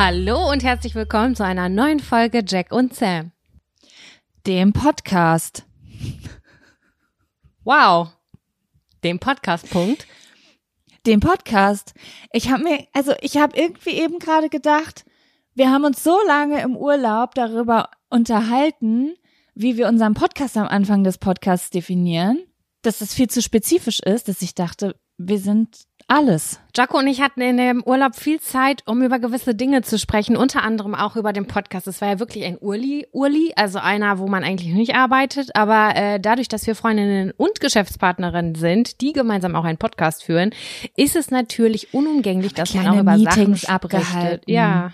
Hallo und herzlich willkommen zu einer neuen Folge Jack und Sam. Dem Podcast. Wow. Dem Podcast, Punkt. Dem Podcast. Ich habe mir, also ich habe irgendwie eben gerade gedacht, wir haben uns so lange im Urlaub darüber unterhalten, wie wir unseren Podcast am Anfang des Podcasts definieren, dass das viel zu spezifisch ist, dass ich dachte, wir sind alles. Jaco und ich hatten in dem Urlaub viel Zeit, um über gewisse Dinge zu sprechen, unter anderem auch über den Podcast. Es war ja wirklich ein Urli, Urli, also einer, wo man eigentlich nicht arbeitet, aber äh, dadurch, dass wir Freundinnen und Geschäftspartnerinnen sind, die gemeinsam auch einen Podcast führen, ist es natürlich unumgänglich, dass man auch über Meetings Sachen abgehalten. Ja.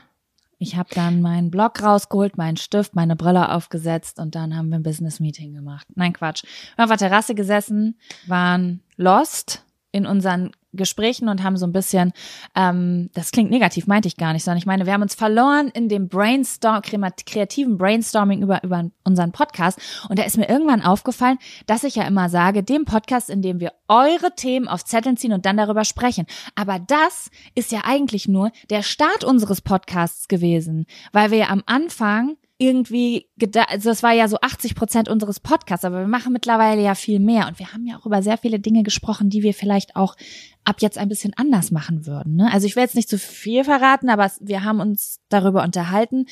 Ich habe dann meinen Blog rausgeholt, meinen Stift, meine Brille aufgesetzt und dann haben wir ein Business Meeting gemacht. Nein, Quatsch. Wir haben auf der Terrasse gesessen, waren lost in unseren Gesprächen und haben so ein bisschen, ähm, das klingt negativ, meinte ich gar nicht, sondern ich meine, wir haben uns verloren in dem Brainstorm, kreativen Brainstorming über, über unseren Podcast. Und da ist mir irgendwann aufgefallen, dass ich ja immer sage, dem Podcast, in dem wir eure Themen auf Zetteln ziehen und dann darüber sprechen. Aber das ist ja eigentlich nur der Start unseres Podcasts gewesen, weil wir ja am Anfang irgendwie gedacht, also das war ja so 80 Prozent unseres Podcasts, aber wir machen mittlerweile ja viel mehr und wir haben ja auch über sehr viele Dinge gesprochen, die wir vielleicht auch ab jetzt ein bisschen anders machen würden. Ne? Also ich will jetzt nicht zu viel verraten, aber wir haben uns darüber unterhalten,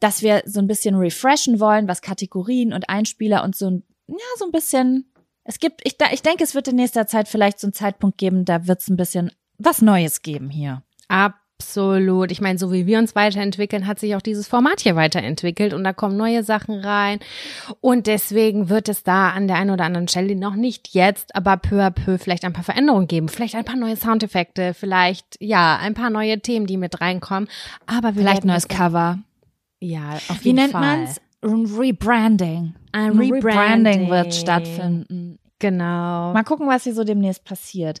dass wir so ein bisschen refreshen wollen, was Kategorien und Einspieler und so ein, ja, so ein bisschen, es gibt, ich, ich denke, es wird in nächster Zeit vielleicht so einen Zeitpunkt geben, da wird es ein bisschen was Neues geben hier. Ab Absolut. Ich meine, so wie wir uns weiterentwickeln, hat sich auch dieses Format hier weiterentwickelt und da kommen neue Sachen rein. Und deswegen wird es da an der einen oder anderen Stelle noch nicht jetzt, aber peu à peu vielleicht ein paar Veränderungen geben. Vielleicht ein paar neue Soundeffekte, vielleicht, ja, ein paar neue Themen, die mit reinkommen. Aber vielleicht neues Cover. Ja, auf wie jeden Fall. Wie nennt man's? Rebranding. Ein Ein Rebranding. Rebranding wird stattfinden. Genau. Mal gucken, was hier so demnächst passiert.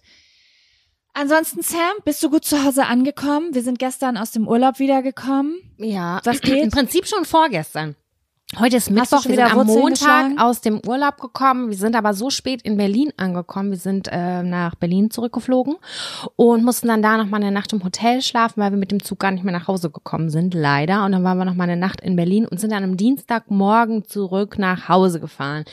Ansonsten, Sam, bist du gut zu Hause angekommen? Wir sind gestern aus dem Urlaub wiedergekommen. Ja, Was geht? Im Prinzip schon vorgestern. Heute ist Mittwoch, wir wieder sind am Wurzeln Montag geschlagen? aus dem Urlaub gekommen. Wir sind aber so spät in Berlin angekommen. Wir sind äh, nach Berlin zurückgeflogen und mussten dann da noch mal eine Nacht im Hotel schlafen, weil wir mit dem Zug gar nicht mehr nach Hause gekommen sind, leider. Und dann waren wir noch mal eine Nacht in Berlin und sind dann am Dienstagmorgen zurück nach Hause gefahren.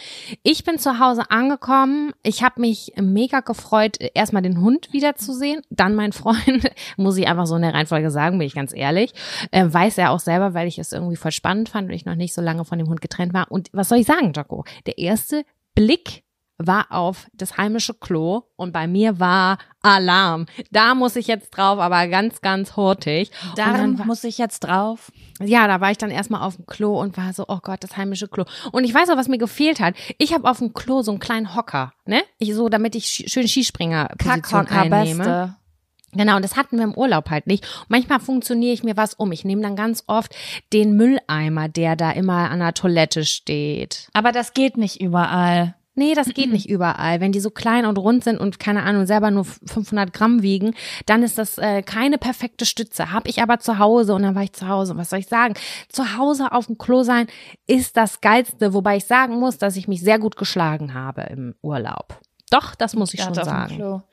Ich bin zu Hause angekommen. Ich habe mich mega gefreut, erstmal den Hund wiederzusehen, dann mein Freund, muss ich einfach so in der Reihenfolge sagen, bin ich ganz ehrlich. Äh, weiß er auch selber, weil ich es irgendwie voll spannend fand und ich noch nicht so lange von dem Hund getrennt war. Und was soll ich sagen, Jaco? Der erste Blick war auf das heimische Klo und bei mir war Alarm. Da muss ich jetzt drauf, aber ganz, ganz hurtig. Da muss ich jetzt drauf. Ja, da war ich dann erstmal auf dem Klo und war so, oh Gott, das heimische Klo. Und ich weiß auch, was mir gefehlt hat. Ich habe auf dem Klo so einen kleinen Hocker, ne? Ich so, damit ich schön Skispringer-Position einnehme. Beste. Genau, und das hatten wir im Urlaub halt nicht. manchmal funktioniere ich mir was um. Ich nehme dann ganz oft den Mülleimer, der da immer an der Toilette steht. Aber das geht nicht überall. Nee, das geht nicht überall. Wenn die so klein und rund sind und keine Ahnung, selber nur 500 Gramm wiegen, dann ist das äh, keine perfekte Stütze. Hab ich aber zu Hause und dann war ich zu Hause. Was soll ich sagen? Zu Hause auf dem Klo sein ist das Geilste, wobei ich sagen muss, dass ich mich sehr gut geschlagen habe im Urlaub. Doch, das muss ich, ich schon sagen.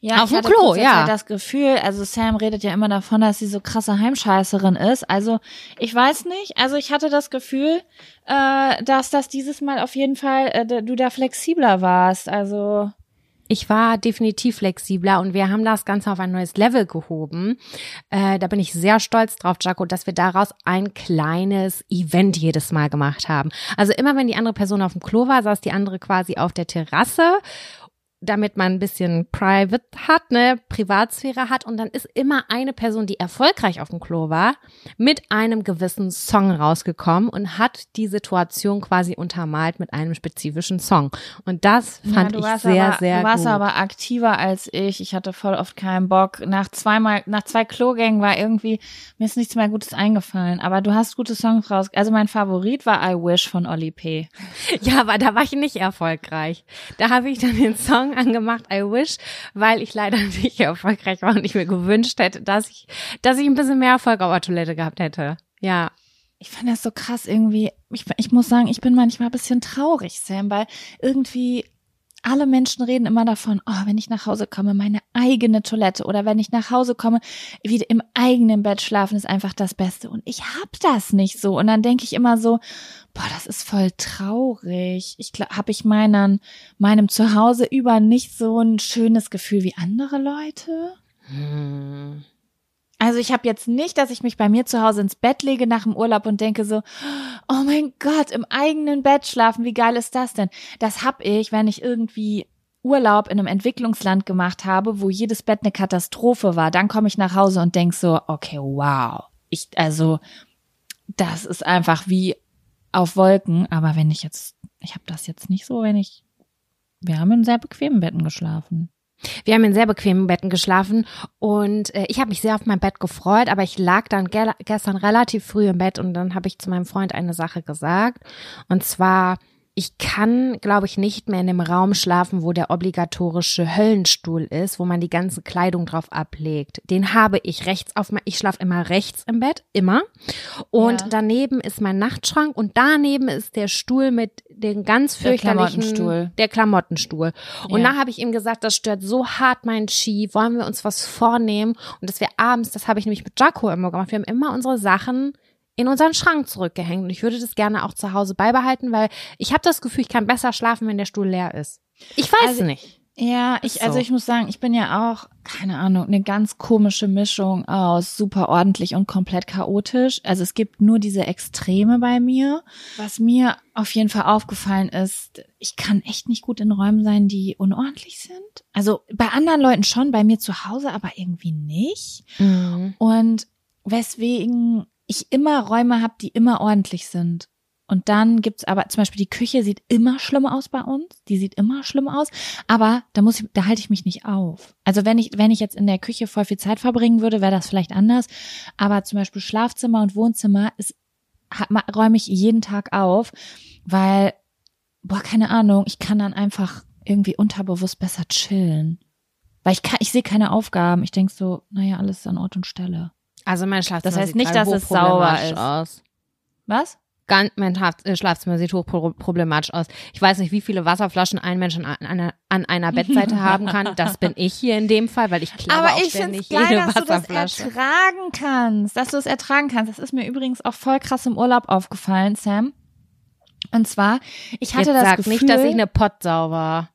Ja, auf dem Klo, ja. das Gefühl, also Sam redet ja immer davon, dass sie so krasse Heimscheißerin ist. Also ich weiß nicht, also ich hatte das Gefühl, äh, dass das dieses Mal auf jeden Fall äh, du da flexibler warst. Also ich war definitiv flexibler und wir haben das Ganze auf ein neues Level gehoben. Äh, da bin ich sehr stolz drauf, Jaco, dass wir daraus ein kleines Event jedes Mal gemacht haben. Also immer wenn die andere Person auf dem Klo war, saß die andere quasi auf der Terrasse damit man ein bisschen Private hat, ne, Privatsphäre hat und dann ist immer eine Person, die erfolgreich auf dem Klo war, mit einem gewissen Song rausgekommen und hat die Situation quasi untermalt mit einem spezifischen Song. Und das fand ja, ich sehr, aber, sehr gut. Du warst gut. aber aktiver als ich. Ich hatte voll oft keinen Bock. Nach zweimal, nach zwei Klogängen war irgendwie, mir ist nichts mehr Gutes eingefallen. Aber du hast gute Songs raus. Also mein Favorit war I Wish von Olli P. Ja, aber da war ich nicht erfolgreich. Da habe ich dann den Song angemacht, I wish, weil ich leider nicht erfolgreich war und ich mir gewünscht hätte, dass ich, dass ich ein bisschen mehr Erfolg auf der Toilette gehabt hätte. Ja. Ich fand das so krass irgendwie. Ich, ich muss sagen, ich bin manchmal ein bisschen traurig, Sam, weil irgendwie alle Menschen reden immer davon, oh, wenn ich nach Hause komme, meine eigene Toilette oder wenn ich nach Hause komme, wieder im eigenen Bett schlafen ist einfach das Beste. Und ich hab das nicht so. Und dann denke ich immer so, boah, das ist voll traurig. Ich glaube, habe ich meinen, meinem Zuhause über nicht so ein schönes Gefühl wie andere Leute? Hm. Also ich habe jetzt nicht, dass ich mich bei mir zu Hause ins Bett lege nach dem Urlaub und denke so, oh mein Gott, im eigenen Bett schlafen, wie geil ist das denn? Das hab ich, wenn ich irgendwie Urlaub in einem Entwicklungsland gemacht habe, wo jedes Bett eine Katastrophe war. Dann komme ich nach Hause und denk so, okay, wow. Ich, also, das ist einfach wie auf Wolken. Aber wenn ich jetzt, ich habe das jetzt nicht so, wenn ich, wir haben in sehr bequemen Betten geschlafen. Wir haben in sehr bequemen Betten geschlafen und äh, ich habe mich sehr auf mein Bett gefreut, aber ich lag dann ge gestern relativ früh im Bett und dann habe ich zu meinem Freund eine Sache gesagt. Und zwar ich kann, glaube ich, nicht mehr in dem Raum schlafen, wo der obligatorische Höllenstuhl ist, wo man die ganze Kleidung drauf ablegt. Den habe ich rechts auf mein, ich schlafe immer rechts im Bett, immer. Und ja. daneben ist mein Nachtschrank und daneben ist der Stuhl mit den ganz fürchterlichen, der Klamottenstuhl. Der Klamottenstuhl. Und ja. da habe ich ihm gesagt, das stört so hart mein Ski, wollen wir uns was vornehmen? Und dass wir abends, das habe ich nämlich mit Jaco immer gemacht, wir haben immer unsere Sachen in unseren Schrank zurückgehängt. Und ich würde das gerne auch zu Hause beibehalten, weil ich habe das Gefühl, ich kann besser schlafen, wenn der Stuhl leer ist. Ich weiß also, nicht. Ja, ich, so. also ich muss sagen, ich bin ja auch, keine Ahnung, eine ganz komische Mischung aus super ordentlich und komplett chaotisch. Also es gibt nur diese Extreme bei mir. Was mir auf jeden Fall aufgefallen ist, ich kann echt nicht gut in Räumen sein, die unordentlich sind. Also bei anderen Leuten schon, bei mir zu Hause aber irgendwie nicht. Mhm. Und weswegen ich immer Räume habe, die immer ordentlich sind. Und dann gibt's aber zum Beispiel die Küche sieht immer schlimm aus bei uns. Die sieht immer schlimm aus. Aber da muss ich, da halte ich mich nicht auf. Also wenn ich, wenn ich jetzt in der Küche voll viel Zeit verbringen würde, wäre das vielleicht anders. Aber zum Beispiel Schlafzimmer und Wohnzimmer ist, räume ich jeden Tag auf, weil, boah, keine Ahnung, ich kann dann einfach irgendwie unterbewusst besser chillen. Weil ich kann, ich sehe keine Aufgaben. Ich denk so, naja, alles ist an Ort und Stelle. Also mein Schlafzimmer Das heißt nicht, dass es sauber ist. Aus. Was? Ganz, mein äh, Schlafzimmer sieht hochproblematisch aus. Ich weiß nicht, wie viele Wasserflaschen ein Mensch an einer, an einer Bettseite haben kann. Das bin ich hier in dem Fall, weil ich glaube Aber ich ständig geil, jede dass du das ertragen kannst, dass du es ertragen kannst. Das ist mir übrigens auch voll krass im Urlaub aufgefallen, Sam. Und zwar, ich hatte Jetzt das sag Gefühl, nicht, dass ich eine Pottsau war.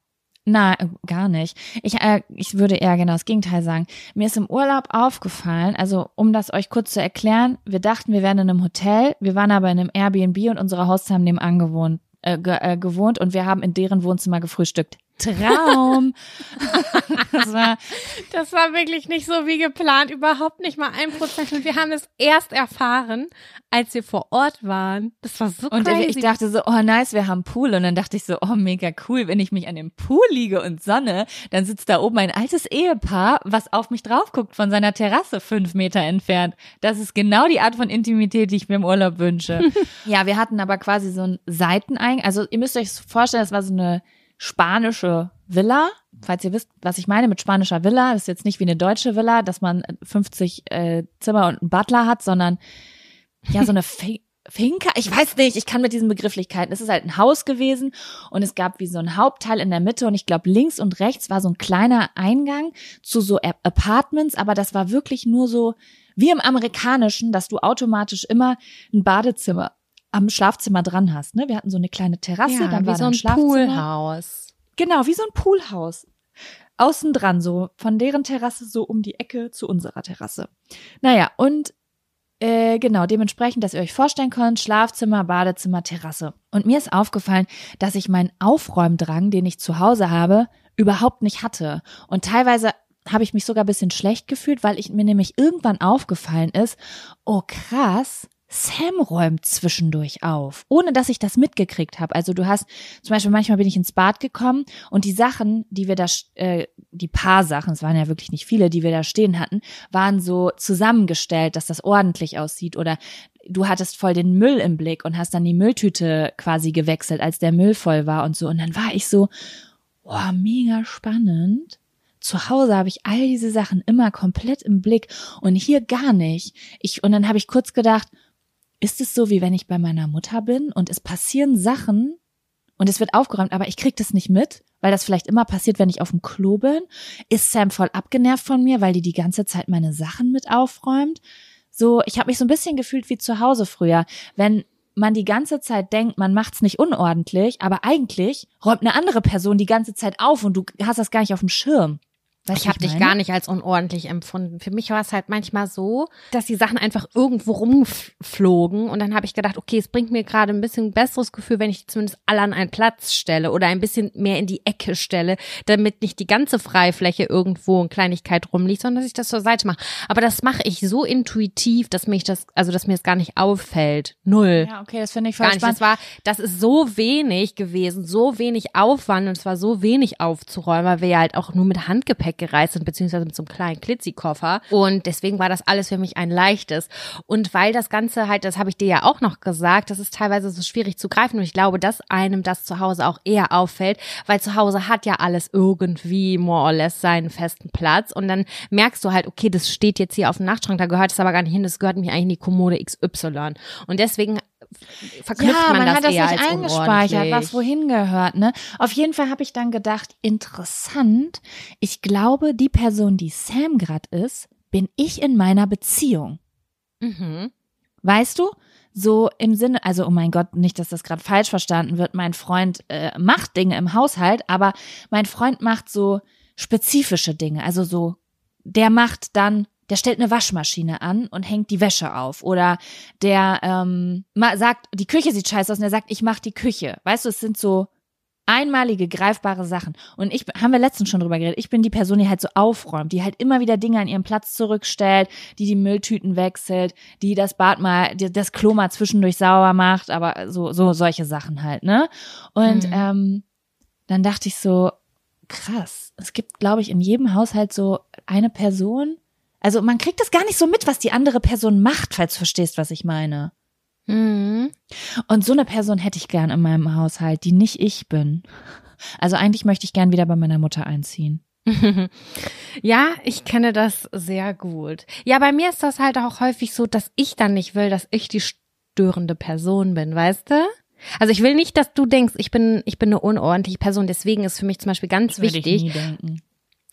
Nein, gar nicht. Ich, äh, ich würde eher genau das Gegenteil sagen. Mir ist im Urlaub aufgefallen, also um das euch kurz zu erklären, wir dachten, wir wären in einem Hotel, wir waren aber in einem Airbnb und unsere Hosts haben nebenan gewohnt. äh, äh, gewohnt und wir haben in deren Wohnzimmer gefrühstückt. Traum. das, war, das war wirklich nicht so wie geplant, überhaupt nicht mal ein Prozent. Und wir haben es erst erfahren, als wir vor Ort waren. Das war so Und crazy. ich dachte so, oh nice, wir haben Pool. Und dann dachte ich so, oh mega cool, wenn ich mich an dem Pool liege und sonne, dann sitzt da oben ein altes Ehepaar, was auf mich drauf guckt von seiner Terrasse fünf Meter entfernt. Das ist genau die Art von Intimität, die ich mir im Urlaub wünsche. ja, wir hatten aber quasi so ein Seiteneingang. Also ihr müsst euch vorstellen, das war so eine spanische Villa. Falls ihr wisst, was ich meine mit spanischer Villa, das ist jetzt nicht wie eine deutsche Villa, dass man 50 äh, Zimmer und einen Butler hat, sondern ja, so eine Finca, ich weiß nicht, ich kann mit diesen Begrifflichkeiten. Es ist halt ein Haus gewesen und es gab wie so ein Hauptteil in der Mitte und ich glaube links und rechts war so ein kleiner Eingang zu so Apartments, aber das war wirklich nur so wie im amerikanischen, dass du automatisch immer ein Badezimmer am Schlafzimmer dran hast. Ne? Wir hatten so eine kleine Terrasse, ja, dann wie war so ein ein Schlafzimmer. Poolhaus. Genau, wie so ein Poolhaus. Außen dran, so von deren Terrasse so um die Ecke zu unserer Terrasse. Naja, und äh, genau, dementsprechend, dass ihr euch vorstellen könnt, Schlafzimmer, Badezimmer, Terrasse. Und mir ist aufgefallen, dass ich meinen Aufräumdrang, den ich zu Hause habe, überhaupt nicht hatte. Und teilweise habe ich mich sogar ein bisschen schlecht gefühlt, weil ich mir nämlich irgendwann aufgefallen ist, oh krass, Sam räumt zwischendurch auf, ohne dass ich das mitgekriegt habe. Also du hast zum Beispiel manchmal bin ich ins Bad gekommen und die Sachen, die wir da, äh, die paar Sachen, es waren ja wirklich nicht viele, die wir da stehen hatten, waren so zusammengestellt, dass das ordentlich aussieht. Oder du hattest voll den Müll im Blick und hast dann die Mülltüte quasi gewechselt, als der Müll voll war und so. Und dann war ich so, oh, mega spannend zu Hause habe ich all diese Sachen immer komplett im Blick und hier gar nicht. Ich und dann habe ich kurz gedacht, ist es so, wie wenn ich bei meiner Mutter bin und es passieren Sachen und es wird aufgeräumt, aber ich krieg das nicht mit, weil das vielleicht immer passiert, wenn ich auf dem Klo bin? Ist Sam voll abgenervt von mir, weil die die ganze Zeit meine Sachen mit aufräumt? So, ich habe mich so ein bisschen gefühlt wie zu Hause früher, wenn man die ganze Zeit denkt, man macht's nicht unordentlich, aber eigentlich räumt eine andere Person die ganze Zeit auf und du hast das gar nicht auf dem Schirm. Weißt ich habe dich gar nicht als unordentlich empfunden. Für mich war es halt manchmal so, dass die Sachen einfach irgendwo rumflogen und dann habe ich gedacht, okay, es bringt mir gerade ein bisschen besseres Gefühl, wenn ich zumindest alle an einen Platz stelle oder ein bisschen mehr in die Ecke stelle, damit nicht die ganze Freifläche irgendwo in Kleinigkeit rumliegt, sondern dass ich das zur Seite mache. Aber das mache ich so intuitiv, dass mich das, also dass mir es gar nicht auffällt. Null. Ja, okay, das finde ich voll Gar nicht. spannend. Das war, das ist so wenig gewesen, so wenig Aufwand und es war so wenig aufzuräumen, weil wir ja halt auch nur mit Handgepäck gereist sind, beziehungsweise mit so einem kleinen Klitzi-Koffer. Und deswegen war das alles für mich ein leichtes. Und weil das Ganze halt, das habe ich dir ja auch noch gesagt, das ist teilweise so schwierig zu greifen. Und ich glaube, dass einem das zu Hause auch eher auffällt, weil zu Hause hat ja alles irgendwie more or less seinen festen Platz. Und dann merkst du halt, okay, das steht jetzt hier auf dem Nachtschrank, da gehört es aber gar nicht hin, das gehört mich eigentlich in die Kommode XY. Und deswegen verknüpft ja, man, man das hat das eher nicht eingespeichert, was wohin gehört, ne? Auf jeden Fall habe ich dann gedacht, interessant. Ich glaube, die Person, die Sam grad ist, bin ich in meiner Beziehung. Mhm. Weißt du? So im Sinne, also oh mein Gott, nicht, dass das gerade falsch verstanden wird. Mein Freund äh, macht Dinge im Haushalt, aber mein Freund macht so spezifische Dinge. Also so, der macht dann, der stellt eine Waschmaschine an und hängt die Wäsche auf. Oder der ähm, sagt, die Küche sieht scheiße aus und er sagt, ich mach die Küche. Weißt du, es sind so einmalige, greifbare Sachen. Und ich, haben wir letztens schon drüber geredet, ich bin die Person, die halt so aufräumt, die halt immer wieder Dinge an ihren Platz zurückstellt, die die Mülltüten wechselt, die das Bad mal, die das Klo mal zwischendurch sauber macht, aber so, so solche Sachen halt, ne? Und Mhm. ähm, dann dachte ich so, krass, es gibt, glaube ich, in jedem Haushalt so eine Person, also man kriegt das gar nicht so mit, was die andere Person macht, falls du verstehst, was ich meine. Mhm. Und so eine Person hätte ich gern in meinem Haushalt, die nicht ich bin. Also eigentlich möchte ich gern wieder bei meiner Mutter einziehen. Ja, ich kenne das sehr gut. Ja, bei mir ist das halt auch häufig so, dass ich dann nicht will, dass ich die störende Person bin, weißt du? Also ich will nicht, dass du denkst, ich bin, ich bin eine unordentliche Person. Deswegen ist für mich zum Beispiel ganz Würde wichtig,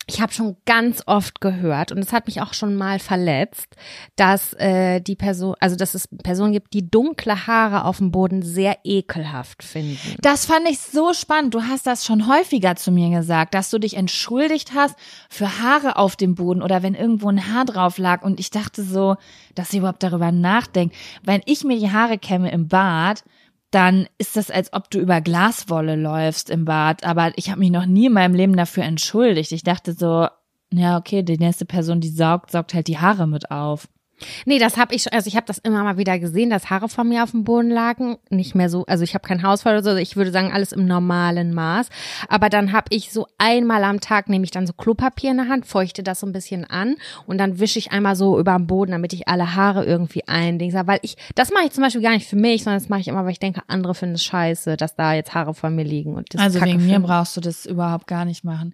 ich habe schon ganz oft gehört und es hat mich auch schon mal verletzt, dass äh, die Person, also dass es Personen gibt, die dunkle Haare auf dem Boden sehr ekelhaft finden. Das fand ich so spannend. Du hast das schon häufiger zu mir gesagt, dass du dich entschuldigt hast für Haare auf dem Boden oder wenn irgendwo ein Haar drauf lag. Und ich dachte so, dass sie überhaupt darüber nachdenkt. Wenn ich mir die Haare kämme im Bad, dann ist das, als ob du über Glaswolle läufst im Bad. Aber ich habe mich noch nie in meinem Leben dafür entschuldigt. Ich dachte so, ja, okay, die nächste Person, die saugt, saugt halt die Haare mit auf. Nee, das habe ich schon, also ich habe das immer mal wieder gesehen, dass Haare von mir auf dem Boden lagen. Nicht mehr so, also ich habe kein Hausfall oder so, ich würde sagen, alles im normalen Maß. Aber dann habe ich so einmal am Tag, nehme ich dann so Klopapier in der Hand, feuchte das so ein bisschen an und dann wische ich einmal so über den Boden, damit ich alle Haare irgendwie eindingse. Weil ich, das mache ich zum Beispiel gar nicht für mich, sondern das mache ich immer, weil ich denke, andere finden es scheiße, dass da jetzt Haare von mir liegen. Und das also wegen mir brauchst du das überhaupt gar nicht machen.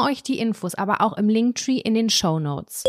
euch die Infos aber auch im Linktree in den Show Notes.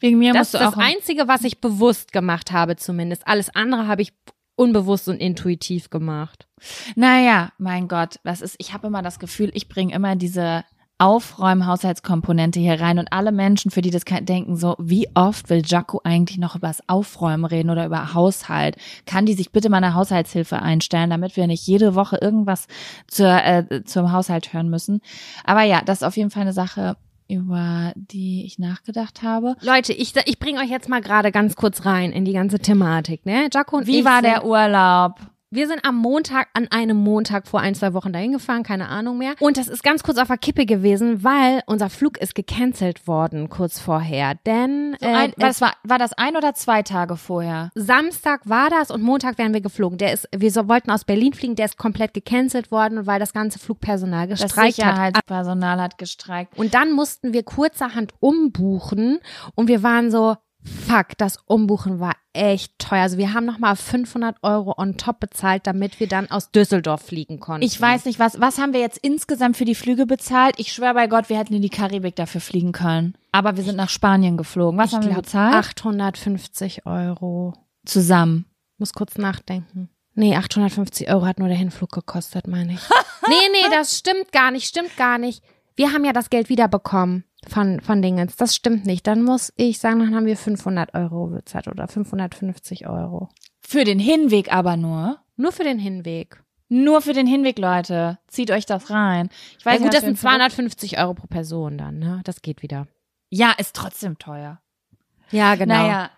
Wegen mir Das ist das Einzige, was ich bewusst gemacht habe zumindest. Alles andere habe ich unbewusst und intuitiv gemacht. Naja, mein Gott, das ist, ich habe immer das Gefühl, ich bringe immer diese Aufräumen-Haushaltskomponente hier rein und alle Menschen, für die das denken, so, wie oft will Jaco eigentlich noch über das Aufräumen reden oder über Haushalt? Kann die sich bitte mal eine Haushaltshilfe einstellen, damit wir nicht jede Woche irgendwas zur, äh, zum Haushalt hören müssen? Aber ja, das ist auf jeden Fall eine Sache, über die ich nachgedacht habe. Leute, ich, ich bringe euch jetzt mal gerade ganz kurz rein in die ganze Thematik, ne? Jaco und Wie ich war der Urlaub? Wir sind am Montag, an einem Montag vor ein, zwei Wochen dahin gefahren, keine Ahnung mehr. Und das ist ganz kurz auf der Kippe gewesen, weil unser Flug ist gecancelt worden kurz vorher. Denn So ein, äh, was war, war das ein oder zwei Tage vorher? Samstag war das und Montag wären wir geflogen. Der ist, wir so, wollten aus Berlin fliegen, der ist komplett gecancelt worden, weil das ganze Flugpersonal Das gestreikt hat. Sicherheitspersonal hat gestreikt. Und dann mussten wir kurzerhand umbuchen und wir waren so, fuck, das Umbuchen war echt teuer. Also wir haben nochmal 500 Euro on top bezahlt, damit wir dann aus Düsseldorf fliegen konnten. Ich weiß nicht, was, was haben wir jetzt insgesamt für die Flüge bezahlt? Ich schwöre bei Gott, wir hätten in die Karibik dafür fliegen können. Aber wir sind nach Spanien geflogen. Was ich haben wir glaub, bezahlt? 850 Euro. Zusammen. Muss kurz nachdenken. Nee, 850 Euro hat nur der Hinflug gekostet, meine ich. nee, nee, das stimmt gar nicht, stimmt gar nicht. Wir haben ja das Geld wiederbekommen von, von Dingens. Das stimmt nicht. Dann muss ich sagen, dann haben wir 500 Euro bezahlt oder 550 Euro. Für den Hinweg aber nur. Nur für den Hinweg. Nur für den Hinweg, Leute. Zieht euch das rein. Ich Ja weiß gut, nicht, das sind 250 Euro pro Person dann, ne? Das geht wieder. Ja, ist trotzdem teuer. Ja, genau. Naja,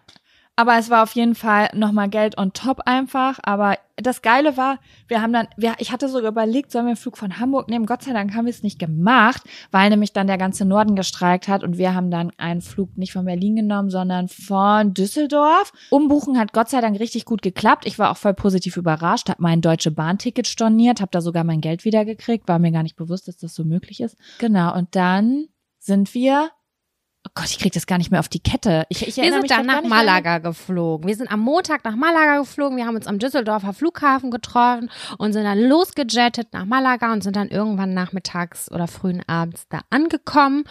aber es war auf jeden Fall nochmal Geld on top einfach. Aber das Geile war, wir haben dann, wir, ich hatte sogar überlegt, sollen wir einen Flug von Hamburg nehmen? Gott sei Dank haben wir es nicht gemacht, weil nämlich dann der ganze Norden gestreikt hat und wir haben dann einen Flug nicht von Berlin genommen, sondern von Düsseldorf. Umbuchen hat Gott sei Dank richtig gut geklappt. Ich war auch voll positiv überrascht, habe mein Deutsche Bahnticket storniert, habe da sogar mein Geld wieder gekriegt, war mir gar nicht bewusst, dass das so möglich ist. Genau, und dann sind wir Oh Gott, ich krieg das gar nicht mehr auf die Kette. Ich, ich Wir sind dann nach mehr an- Malaga geflogen. Wir sind am Montag nach Malaga geflogen. Wir haben uns am Düsseldorfer Flughafen getroffen und sind dann losgejettet nach Malaga und sind dann irgendwann nachmittags oder frühen Abends da angekommen.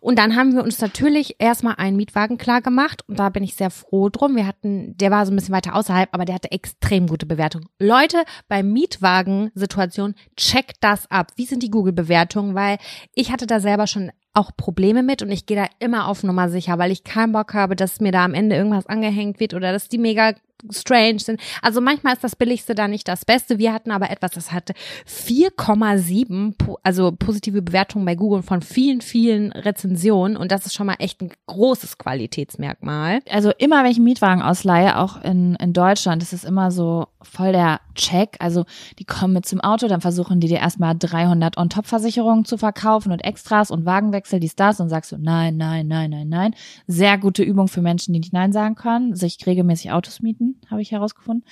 Und dann haben wir uns natürlich erstmal einen Mietwagen klar gemacht und da bin ich sehr froh drum. Wir hatten, der war so ein bisschen weiter außerhalb, aber der hatte extrem gute Bewertungen. Leute, bei Mietwagensituationen checkt das ab. Wie sind die Google-Bewertungen? Weil ich hatte da selber schon auch Probleme mit und ich gehe da immer auf Nummer sicher, weil ich keinen Bock habe, dass mir da am Ende irgendwas angehängt wird oder dass die mega strange sind. Also manchmal ist das Billigste da nicht das Beste. Wir hatten aber etwas, das hatte 4,7, also positive Bewertungen bei Google von vielen, vielen Rezensionen und das ist schon mal echt ein großes Qualitätsmerkmal. Also immer, wenn ich einen Mietwagen ausleihe, auch in, in Deutschland, ist es immer so voll der Check. Also die kommen mit zum Auto, dann versuchen die dir erstmal 300 On-Top-Versicherungen zu verkaufen und Extras und Wagenwechsel, die Stars und sagst du nein, nein, nein, nein, nein. Sehr gute Übung für Menschen, die nicht nein sagen können, sich regelmäßig Autos mieten habe ich herausgefunden.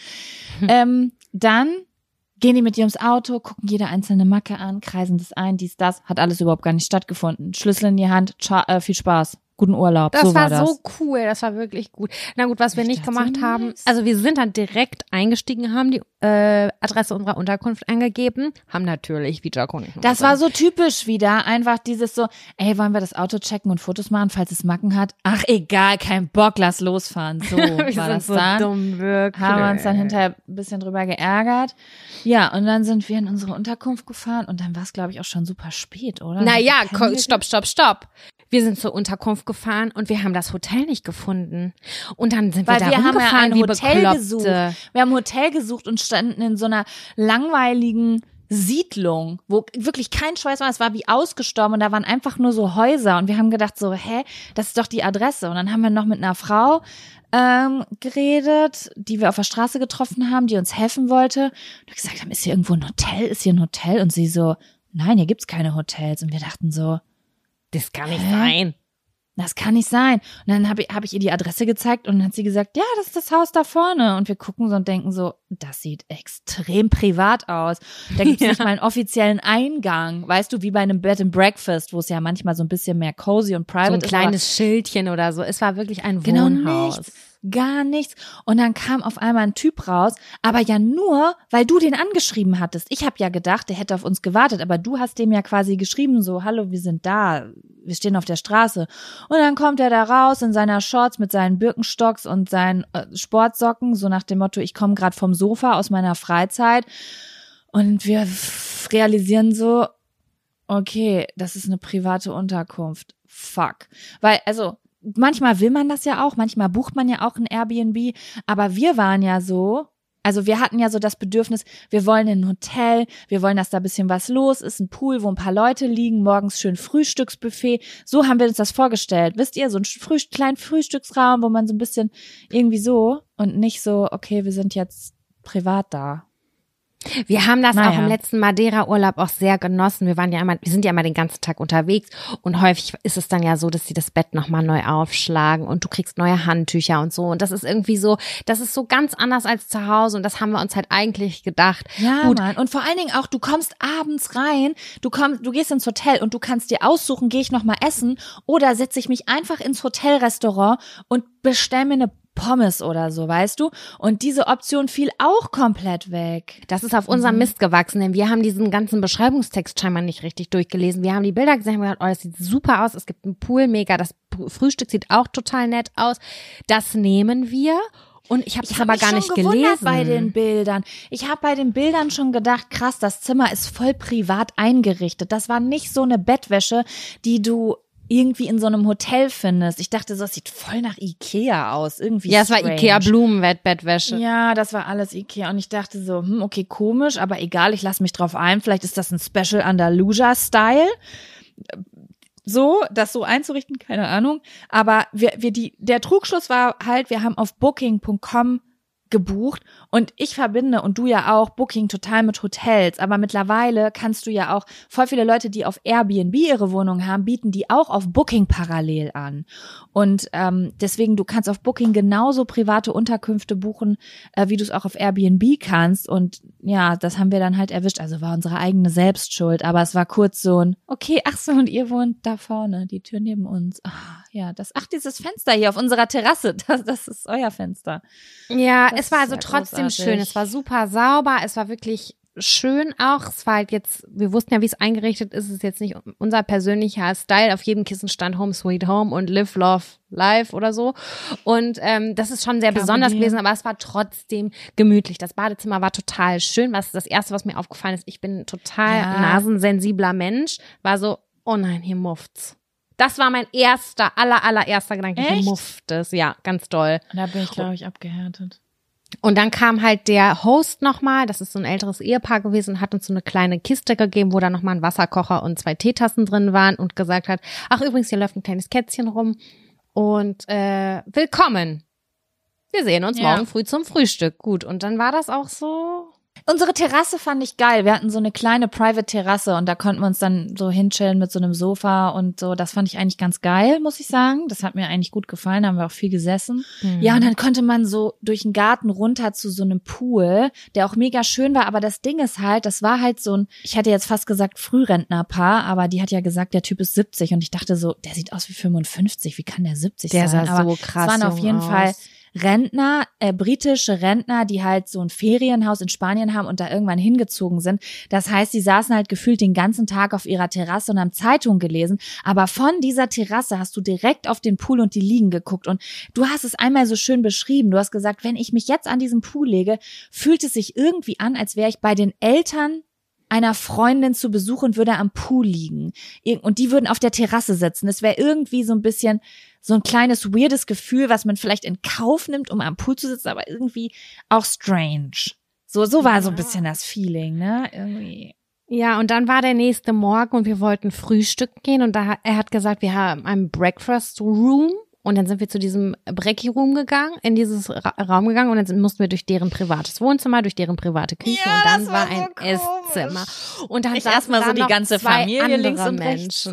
Hm. Ähm, dann gehen die mit dir ums Auto, gucken jede einzelne Macke an, kreisen das ein, dies, das, hat alles überhaupt gar nicht stattgefunden. Schlüssel in die Hand, äh, viel Spaß guten Urlaub. Das so war, war so cool, das war wirklich gut. Na gut, was wir nicht gemacht so haben, also wir sind dann direkt eingestiegen, haben die äh, Adresse unserer Unterkunft eingegeben, haben natürlich wie Jaco nicht. Das war so typisch wieder, einfach dieses so, ey, wollen wir das Auto checken und Fotos machen, falls es Macken hat? Ach egal, kein Bock, lass losfahren. So wir war das so dann. Dumm, wirklich. Haben wir uns dann hinterher ein bisschen drüber geärgert. Ja, und dann sind wir in unsere Unterkunft gefahren und dann war es, glaube ich, auch schon super spät, oder? Naja, stopp, stopp, stopp. Wir sind zur Unterkunft gefahren und wir haben das Hotel nicht gefunden. Und dann sind Weil wir da wir haben ja ein wie Hotel Bekloppte. gesucht. Wir haben ein Hotel gesucht und standen in so einer langweiligen Siedlung, wo wirklich kein Schweiß war, es war wie ausgestorben und da waren einfach nur so Häuser und wir haben gedacht so, hä, das ist doch die Adresse und dann haben wir noch mit einer Frau ähm, geredet, die wir auf der Straße getroffen haben, die uns helfen wollte und gesagt haben, ist hier irgendwo ein Hotel, ist hier ein Hotel und sie so, nein, hier gibt's keine Hotels und wir dachten so, das kann nicht Hä? sein. Das kann nicht sein. Und dann habe ich, hab ich ihr die Adresse gezeigt und dann hat sie gesagt, ja, das ist das Haus da vorne. Und wir gucken so und denken so, das sieht extrem privat aus. Da gibt es Ja. nicht mal einen offiziellen Eingang. Weißt du, wie bei einem Bed and Breakfast, wo es ja manchmal so ein bisschen mehr cozy und private So ein ist. kleines Schildchen oder so. Es war wirklich ein Genau Wohnhaus. nichts. Gar nichts. Und dann kam auf einmal ein Typ raus, aber ja nur, weil du den angeschrieben hattest. Ich habe ja gedacht, der hätte auf uns gewartet, aber du hast dem ja quasi geschrieben, so, hallo, wir sind da, wir stehen auf der Straße. Und dann kommt er da raus in seiner Shorts mit seinen Birkenstocks und seinen äh, Sportsocken, so nach dem Motto, ich komme gerade vom Sofa aus meiner Freizeit. Und wir realisieren so, okay, das ist eine private Unterkunft. Fuck. Weil, also, manchmal will man das ja auch, manchmal bucht man ja auch ein Airbnb, aber wir waren ja so, also wir hatten ja so das Bedürfnis, wir wollen in ein Hotel, wir wollen, dass da ein bisschen was los ist, ein Pool, wo ein paar Leute liegen, morgens schön Frühstücksbuffet. So haben wir uns das vorgestellt. Wisst ihr, so ein Früh kleinen Frühstücksraum, wo man so ein bisschen irgendwie so und nicht so, okay, wir sind jetzt privat da. Wir haben das Naja. auch im letzten Madeira-Urlaub auch sehr genossen. Wir waren ja immer, wir sind ja immer den ganzen Tag unterwegs und häufig ist es dann ja so, dass sie das Bett nochmal neu aufschlagen und du kriegst neue Handtücher und so. Und das ist irgendwie so, das ist so ganz anders als zu Hause und das haben wir uns halt eigentlich gedacht. Ja, Gut. Mann. Und vor allen Dingen auch, du kommst abends rein, du kommst, du gehst ins Hotel und du kannst dir aussuchen, gehe ich noch mal essen oder setze ich mich einfach ins Hotelrestaurant und bestell mir eine Pommes oder so, weißt du? Und diese Option fiel auch komplett weg. Das ist auf unserem Mist gewachsen, denn wir haben diesen ganzen Beschreibungstext scheinbar nicht richtig durchgelesen. Wir haben die Bilder gesehen und gedacht, oh, das sieht super aus. Es gibt einen Pool, mega. Das Frühstück sieht auch total nett aus. Das nehmen wir. Und ich habe das hab aber gar schon nicht gewundert gelesen. bei den Bildern. Ich habe bei den Bildern schon gedacht, krass, das Zimmer ist voll privat eingerichtet. Das war nicht so eine Bettwäsche, die du irgendwie in so einem Hotel findest. Ich dachte so, es sieht voll nach Ikea aus. Irgendwie ja, es war. Ikea Blumenbettwäsche. Ja, das war alles Ikea. Und ich dachte so, hm, okay, komisch, aber egal, ich lasse mich drauf ein. Vielleicht ist das ein Special Andalusia-Style. So, das so einzurichten, keine Ahnung. Aber wir, wir die, der Trugschluss war halt, wir haben auf booking.com gebucht. Und ich verbinde und du ja auch Booking total mit Hotels, aber mittlerweile kannst du ja auch voll viele Leute, die auf Airbnb ihre Wohnung haben, bieten die auch auf Booking parallel an. Und ähm, deswegen du kannst auf Booking genauso private Unterkünfte buchen, äh, wie du es auch auf Airbnb kannst. Und ja, das haben wir dann halt erwischt, also war unsere eigene Selbstschuld, aber es war kurz so ein okay, ach so und ihr wohnt da vorne, die Tür neben uns, ah, ja, das ach dieses Fenster hier auf unserer Terrasse, das, das ist euer Fenster. Ja, Das es war also ja trotzdem großartig. schön. Es war super sauber. Es war wirklich schön auch. Es war halt jetzt, wir wussten ja, wie es eingerichtet ist. Es ist jetzt nicht unser persönlicher Style. Auf jedem Kissen stand Home Sweet Home und Live Love Life oder so. Und ähm, das ist schon sehr Carpe besonders gewesen, aber es war trotzdem gemütlich. Das Badezimmer war total schön. Was das erste, was mir aufgefallen ist, ich bin ein total Ja. nasensensibler Mensch, war so, oh nein, hier mufft's. Das war mein erster, aller, allererster Gedanke. Echt? Ich muffte es, ja, ganz doll. Da bin ich, glaube ich, abgehärtet. Und dann kam halt der Host nochmal, das ist so ein älteres Ehepaar gewesen, und hat uns so eine kleine Kiste gegeben, wo da nochmal ein Wasserkocher und zwei Teetassen drin waren und gesagt hat, ach übrigens, hier läuft ein kleines Kätzchen rum und äh, willkommen. Wir sehen uns Ja. morgen früh zum Frühstück. Gut, und dann war das auch so. Unsere Terrasse fand ich geil. Wir hatten so eine kleine Private Terrasse und da konnten wir uns dann so hinchillen mit so einem Sofa und so. Das fand ich eigentlich ganz geil, muss ich sagen. Das hat mir eigentlich gut gefallen. Da haben wir auch viel gesessen. Ja, und dann konnte man so durch den Garten runter zu so einem Pool, der auch mega schön war. Aber das Ding ist halt, das war halt so ein, ich hätte jetzt fast gesagt Frührentnerpaar, aber die hat ja gesagt, der Typ ist 70 und ich dachte so, der sieht aus wie 55. Wie kann der 70 Der sein? sah aber so krass Es waren auf jeden aus. Fall Rentner, äh, britische Rentner, die halt so ein Ferienhaus in Spanien haben und da irgendwann hingezogen sind. Das heißt, die saßen halt gefühlt den ganzen Tag auf ihrer Terrasse und haben Zeitung gelesen. Aber von dieser Terrasse hast du direkt auf den Pool und die Liegen geguckt. Und du hast es einmal so schön beschrieben. Du hast gesagt, wenn ich mich jetzt an diesen Pool lege, fühlt es sich irgendwie an, als wäre ich bei den Eltern einer Freundin zu Besuch und würde am Pool liegen. Und die würden auf der Terrasse sitzen. Es wäre irgendwie so ein bisschen so ein kleines weirdes Gefühl, was man vielleicht in Kauf nimmt, um am Pool zu sitzen, aber irgendwie auch strange. So, so war so ein bisschen das Feeling, ne? Irgendwie. Ja, und dann war der nächste Morgen und wir wollten frühstücken gehen und da er hat gesagt, wir haben einen Breakfast Room und dann sind wir zu diesem Brecki Room gegangen, in dieses Ra Raum gegangen und dann mussten wir durch deren privates Wohnzimmer, durch deren private Küche Ja, und dann das war war so ein komisch. Esszimmer und dann Ich saßen erst mal da so die ganze Familie links und rechts.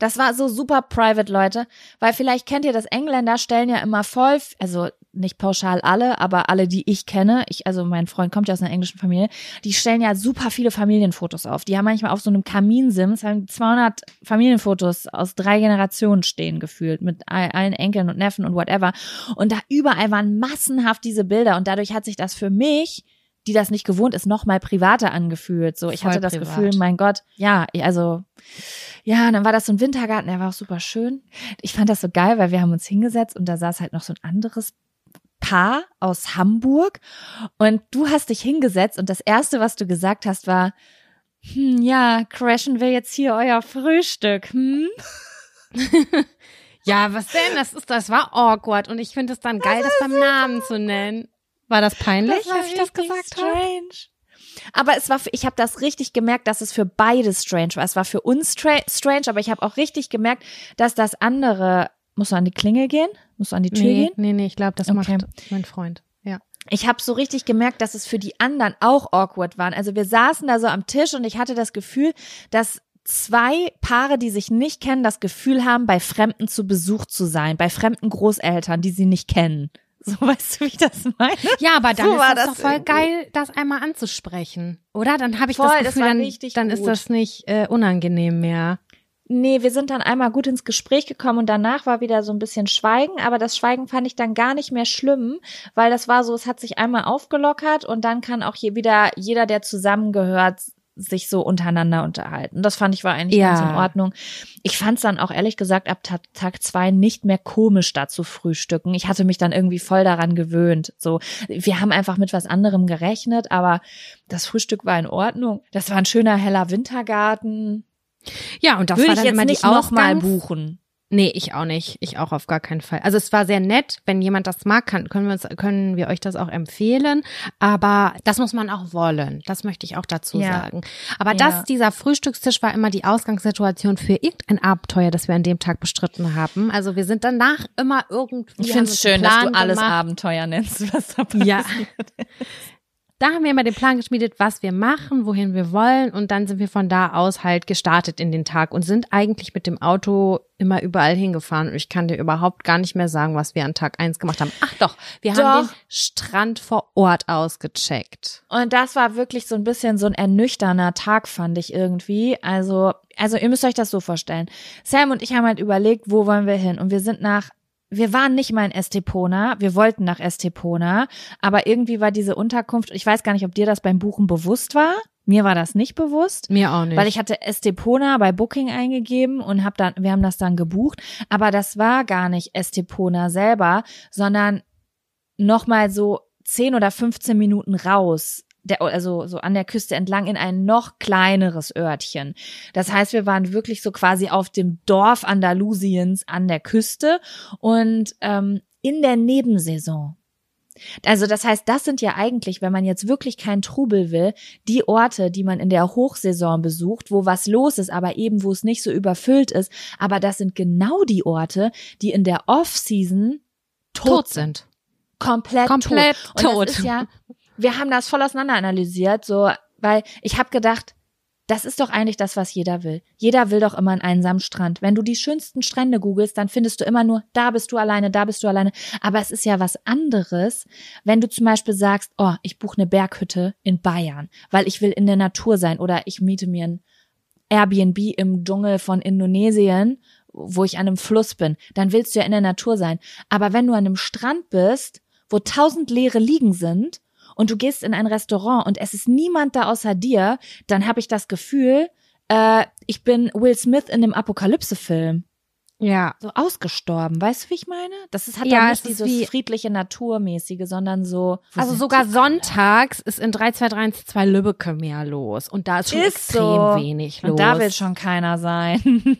Das war so super private, Leute. Weil vielleicht kennt ihr das, Engländer stellen ja immer voll, also nicht pauschal alle, aber alle, die ich kenne, ich, also mein Freund kommt ja aus einer englischen Familie, die stellen ja super viele Familienfotos auf. Die haben manchmal auf so einem Kaminsims haben 200 Familienfotos aus drei Generationen stehen gefühlt, mit all- allen Enkeln und Neffen und whatever. Und da überall waren massenhaft diese Bilder und dadurch hat sich das für mich die das nicht gewohnt ist, noch mal privater angefühlt. So, ich Voll hatte das privat. Gefühl, mein Gott, ja, also ja, dann war das so ein Wintergarten, der war auch super schön. Ich fand das so geil, weil wir haben uns hingesetzt und da saß halt noch so ein anderes Paar aus Hamburg und du hast dich hingesetzt und das erste, was du gesagt hast, war, hm, ja, crashen wir jetzt hier euer Frühstück, hm? Ja, was denn? Das ist, das war awkward und ich finde es dann geil, das, beim Namen zu nennen. War das peinlich, war dass ich das gesagt habe? strange. Aber es war, für, ich habe das richtig gemerkt, dass es für beide strange war. Es war für uns stra strange, aber ich habe auch richtig gemerkt, dass das andere, musst du an die Klingel gehen? Musst du an die Tür Nee, gehen? nee, nee, ich glaube, das Okay. macht mein Freund. Ja. Ich habe so richtig gemerkt, dass es für die anderen auch awkward waren. Also wir saßen da so am Tisch und ich hatte das Gefühl, dass zwei Paare, die sich nicht kennen, das Gefühl haben, bei Fremden zu Besuch zu sein, bei fremden Großeltern, die sie nicht kennen. So weißt du, wie ich das meine? Ja, aber dann So ist war das, das doch voll irgendwie. geil, das einmal anzusprechen. Oder? Dann habe ich Voll, das das Gefühl, war dann, dann ist das nicht äh, unangenehm mehr. Nee, wir sind dann einmal gut ins Gespräch gekommen und danach war wieder so ein bisschen Schweigen, aber das Schweigen fand ich dann gar nicht mehr schlimm, weil das war so, es hat sich einmal aufgelockert und dann kann auch hier wieder jeder, der zusammengehört, sich so untereinander unterhalten. Das fand ich war eigentlich Ja. ganz in Ordnung. Ich fand es dann auch ehrlich gesagt ab Ta Tag zwei nicht mehr komisch, da zu frühstücken. Ich hatte mich dann irgendwie voll daran gewöhnt. So, wir haben einfach mit was anderem gerechnet, aber das Frühstück war in Ordnung. Das war ein schöner heller Wintergarten. Ja, und das Würde war ich dann jetzt immer nicht die nochmal Ausgangs- buchen. Nee, ich auch nicht. Ich auch auf gar keinen Fall. Also es war sehr nett. Wenn jemand das mag, kann, können, wir uns, können wir euch das auch empfehlen. Aber das muss man auch wollen. Das möchte ich auch dazu Ja. sagen. Aber Ja. das, dieser Frühstückstisch war immer die Ausgangssituation für irgendein Abenteuer, das wir an dem Tag bestritten haben. Also wir sind danach immer irgendwie. Ich finde es schön, dass du alles gemacht. Abenteuer nennst, was da passiert. Ja. Da haben wir immer den Plan geschmiedet, was wir machen, wohin wir wollen und dann sind wir von da aus halt gestartet in den Tag und sind eigentlich mit dem Auto immer überall hingefahren und ich kann dir überhaupt gar nicht mehr sagen, was wir an Tag eins gemacht haben. Ach doch, wir haben Doch. den Strand vor Ort ausgecheckt. Und das war wirklich so ein bisschen so ein ernüchterner Tag, fand ich irgendwie. Also, also ihr müsst euch das so vorstellen. Sam und ich haben halt überlegt, wo wollen wir hin? Und wir sind nach wir waren nicht mal in Estepona, wir wollten nach Estepona, aber irgendwie war diese Unterkunft, ich weiß gar nicht, ob dir das beim Buchen bewusst war. Mir war das nicht bewusst. Mir auch nicht. Weil ich hatte Estepona bei Booking eingegeben und hab dann, wir haben das dann gebucht, aber das war gar nicht Estepona selber, sondern nochmal so 10 oder 15 Minuten raus der, also so an der Küste entlang in ein noch kleineres Örtchen. Das heißt, wir waren wirklich so quasi auf dem Dorf Andalusiens an der Küste und ähm, in der Nebensaison. Also das heißt, das sind ja eigentlich, wenn man jetzt wirklich keinen Trubel will, die Orte, die man in der Hochsaison besucht, wo was los ist, aber eben wo es nicht so überfüllt ist. Aber das sind genau die Orte, die in der Off-Season tot, tot sind. Komplett, Komplett tot. Und das ist ja, wir haben das voll auseinander analysiert, so, weil ich habe gedacht, das ist doch eigentlich das, was jeder will. Jeder will doch immer einen einsamen Strand. Wenn du die schönsten Strände googelst, dann findest du immer nur, da bist du alleine, da bist du alleine. Aber es ist ja was anderes, wenn du zum Beispiel sagst, oh, ich buche eine Berghütte in Bayern, weil ich will in der Natur sein oder ich miete mir ein Airbnb im Dschungel von Indonesien, wo ich an einem Fluss bin. Dann willst du ja in der Natur sein. Aber wenn du an einem Strand bist, wo tausend leere Liegen sind und du gehst in ein Restaurant und es ist niemand da außer dir, dann habe ich das Gefühl, äh, ich bin Will Smith in dem Apokalypse-Film. Ja. So ausgestorben, weißt du, wie ich meine? Das ist, hat Ja, nicht dieses wie- friedliche Naturmäßige, sondern so. Also sogar sonntags ist in 3232 Lübbecke mehr los. Und da ist schon Ist extrem so. wenig los. Und da will schon keiner sein.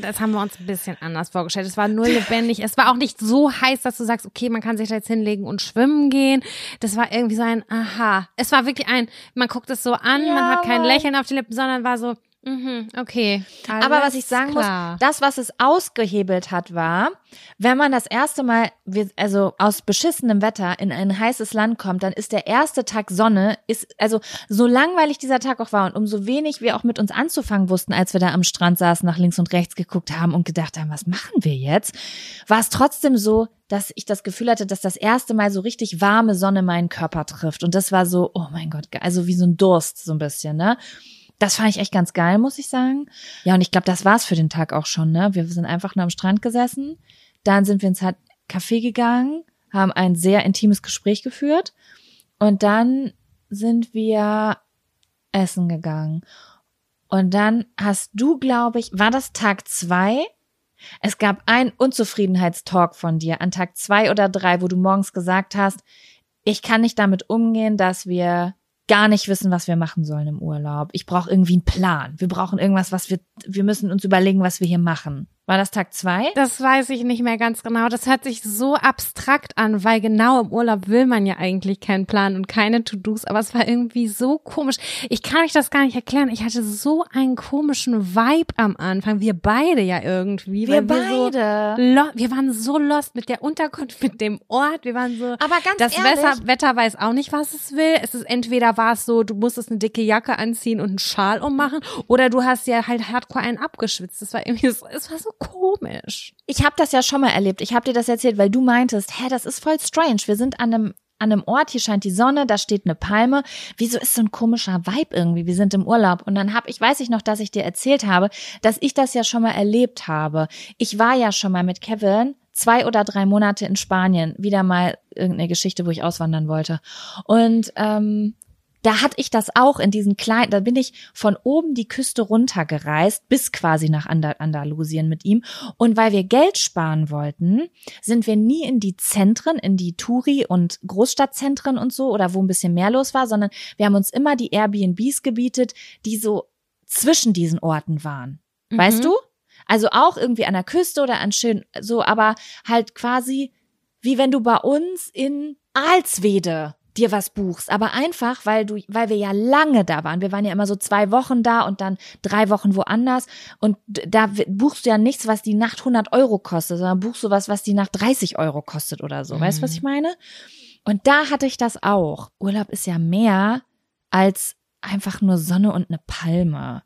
Das haben wir uns ein bisschen anders vorgestellt. Es war null lebendig. Es war auch nicht so heiß, dass du sagst, okay, man kann sich da jetzt hinlegen und schwimmen gehen. Das war irgendwie so ein Aha. Es war wirklich ein, man guckt es so an, Ja, man hat kein. Lächeln auf die Lippen, sondern war so, mhm, okay. Aber was alles ich sagen klar. muss, das, was es ausgehebelt hat, war, wenn man das erste Mal, also aus beschissenem Wetter in ein heißes Land kommt, dann ist der erste Tag Sonne, ist, also so langweilig dieser Tag auch war und umso wenig wir auch mit uns anzufangen wussten, als wir da am Strand saßen, nach links und rechts geguckt haben und gedacht haben, was machen wir jetzt, war es trotzdem so, dass ich das Gefühl hatte, dass das erste Mal so richtig warme Sonne meinen Körper trifft. Und das war so, oh mein Gott, also wie so ein Durst, so ein bisschen, ne? Das fand ich echt ganz geil, muss ich sagen. Ja, und ich glaube, das war's für den Tag auch schon, ne? Wir sind einfach nur am Strand gesessen. Dann sind wir ins Café gegangen, haben ein sehr intimes Gespräch geführt. Und dann sind wir essen gegangen. Und dann hast du, glaube ich, war das Tag zwei? Es gab einen Unzufriedenheitstalk von dir an Tag zwei oder drei, wo du morgens gesagt hast, ich kann nicht damit umgehen, dass wir gar nicht wissen, was wir machen sollen im Urlaub. Ich brauche irgendwie einen Plan. Wir brauchen irgendwas, was wir, wir müssen uns überlegen, was wir hier machen. War das Tag zwei? Das weiß ich nicht mehr ganz genau. Das hört sich so abstrakt an, weil genau im Urlaub will man ja eigentlich keinen Plan und keine To-Dos, aber es war irgendwie so komisch. Ich kann euch das gar nicht erklären. Ich hatte so einen komischen Vibe am Anfang. Wir beide ja irgendwie. Wir weil wir beide. So wir waren so lost mit der Unterkunft, mit dem Ort. Wir waren so. Aber ganz das ehrlich- Wetter, Wetter weiß auch nicht, was es will. Es ist entweder war es so, du musstest eine dicke Jacke anziehen und einen Schal ummachen, oder du hast ja halt hardcore einen abgeschwitzt. Das war irgendwie so, es war so komisch. Ich habe das ja schon mal erlebt. Ich habe dir das erzählt, weil du meintest, hä, das ist voll strange. Wir sind an einem an einem Ort, hier scheint die Sonne, da steht eine Palme. Wieso ist so ein komischer Vibe irgendwie? Wir sind im Urlaub. Und dann hab ich, weiß ich noch, dass ich dir erzählt habe, dass ich das ja schon mal erlebt habe. Ich war ja schon mal mit Kevin zwei oder drei Monate in Spanien. Wieder mal irgendeine Geschichte, wo ich auswandern wollte. Und ähm, da hatte ich das auch in diesen kleinen, da bin ich von oben die Küste runtergereist, bis quasi nach Andal Andalusien mit ihm. Und weil wir Geld sparen wollten, sind wir nie in die Zentren, in die Touri- und Großstadtzentren und so, oder wo ein bisschen mehr los war, sondern wir haben uns immer die Airbnbs gebietet, die so zwischen diesen Orten waren. Weißt Mhm. du? Also auch irgendwie an der Küste oder an schön, so, aber halt quasi wie wenn du bei uns in Alswede dir was buchst, aber einfach, weil du, weil wir ja lange da waren. Wir waren ja immer so zwei Wochen da und dann drei Wochen woanders und da buchst du ja nichts, was die Nacht 100 Euro kostet, sondern buchst du was, was die Nacht 30 Euro kostet oder so. Weißt du, was ich meine? Und da hatte ich das auch. Urlaub ist ja mehr als einfach nur Sonne und eine Palme.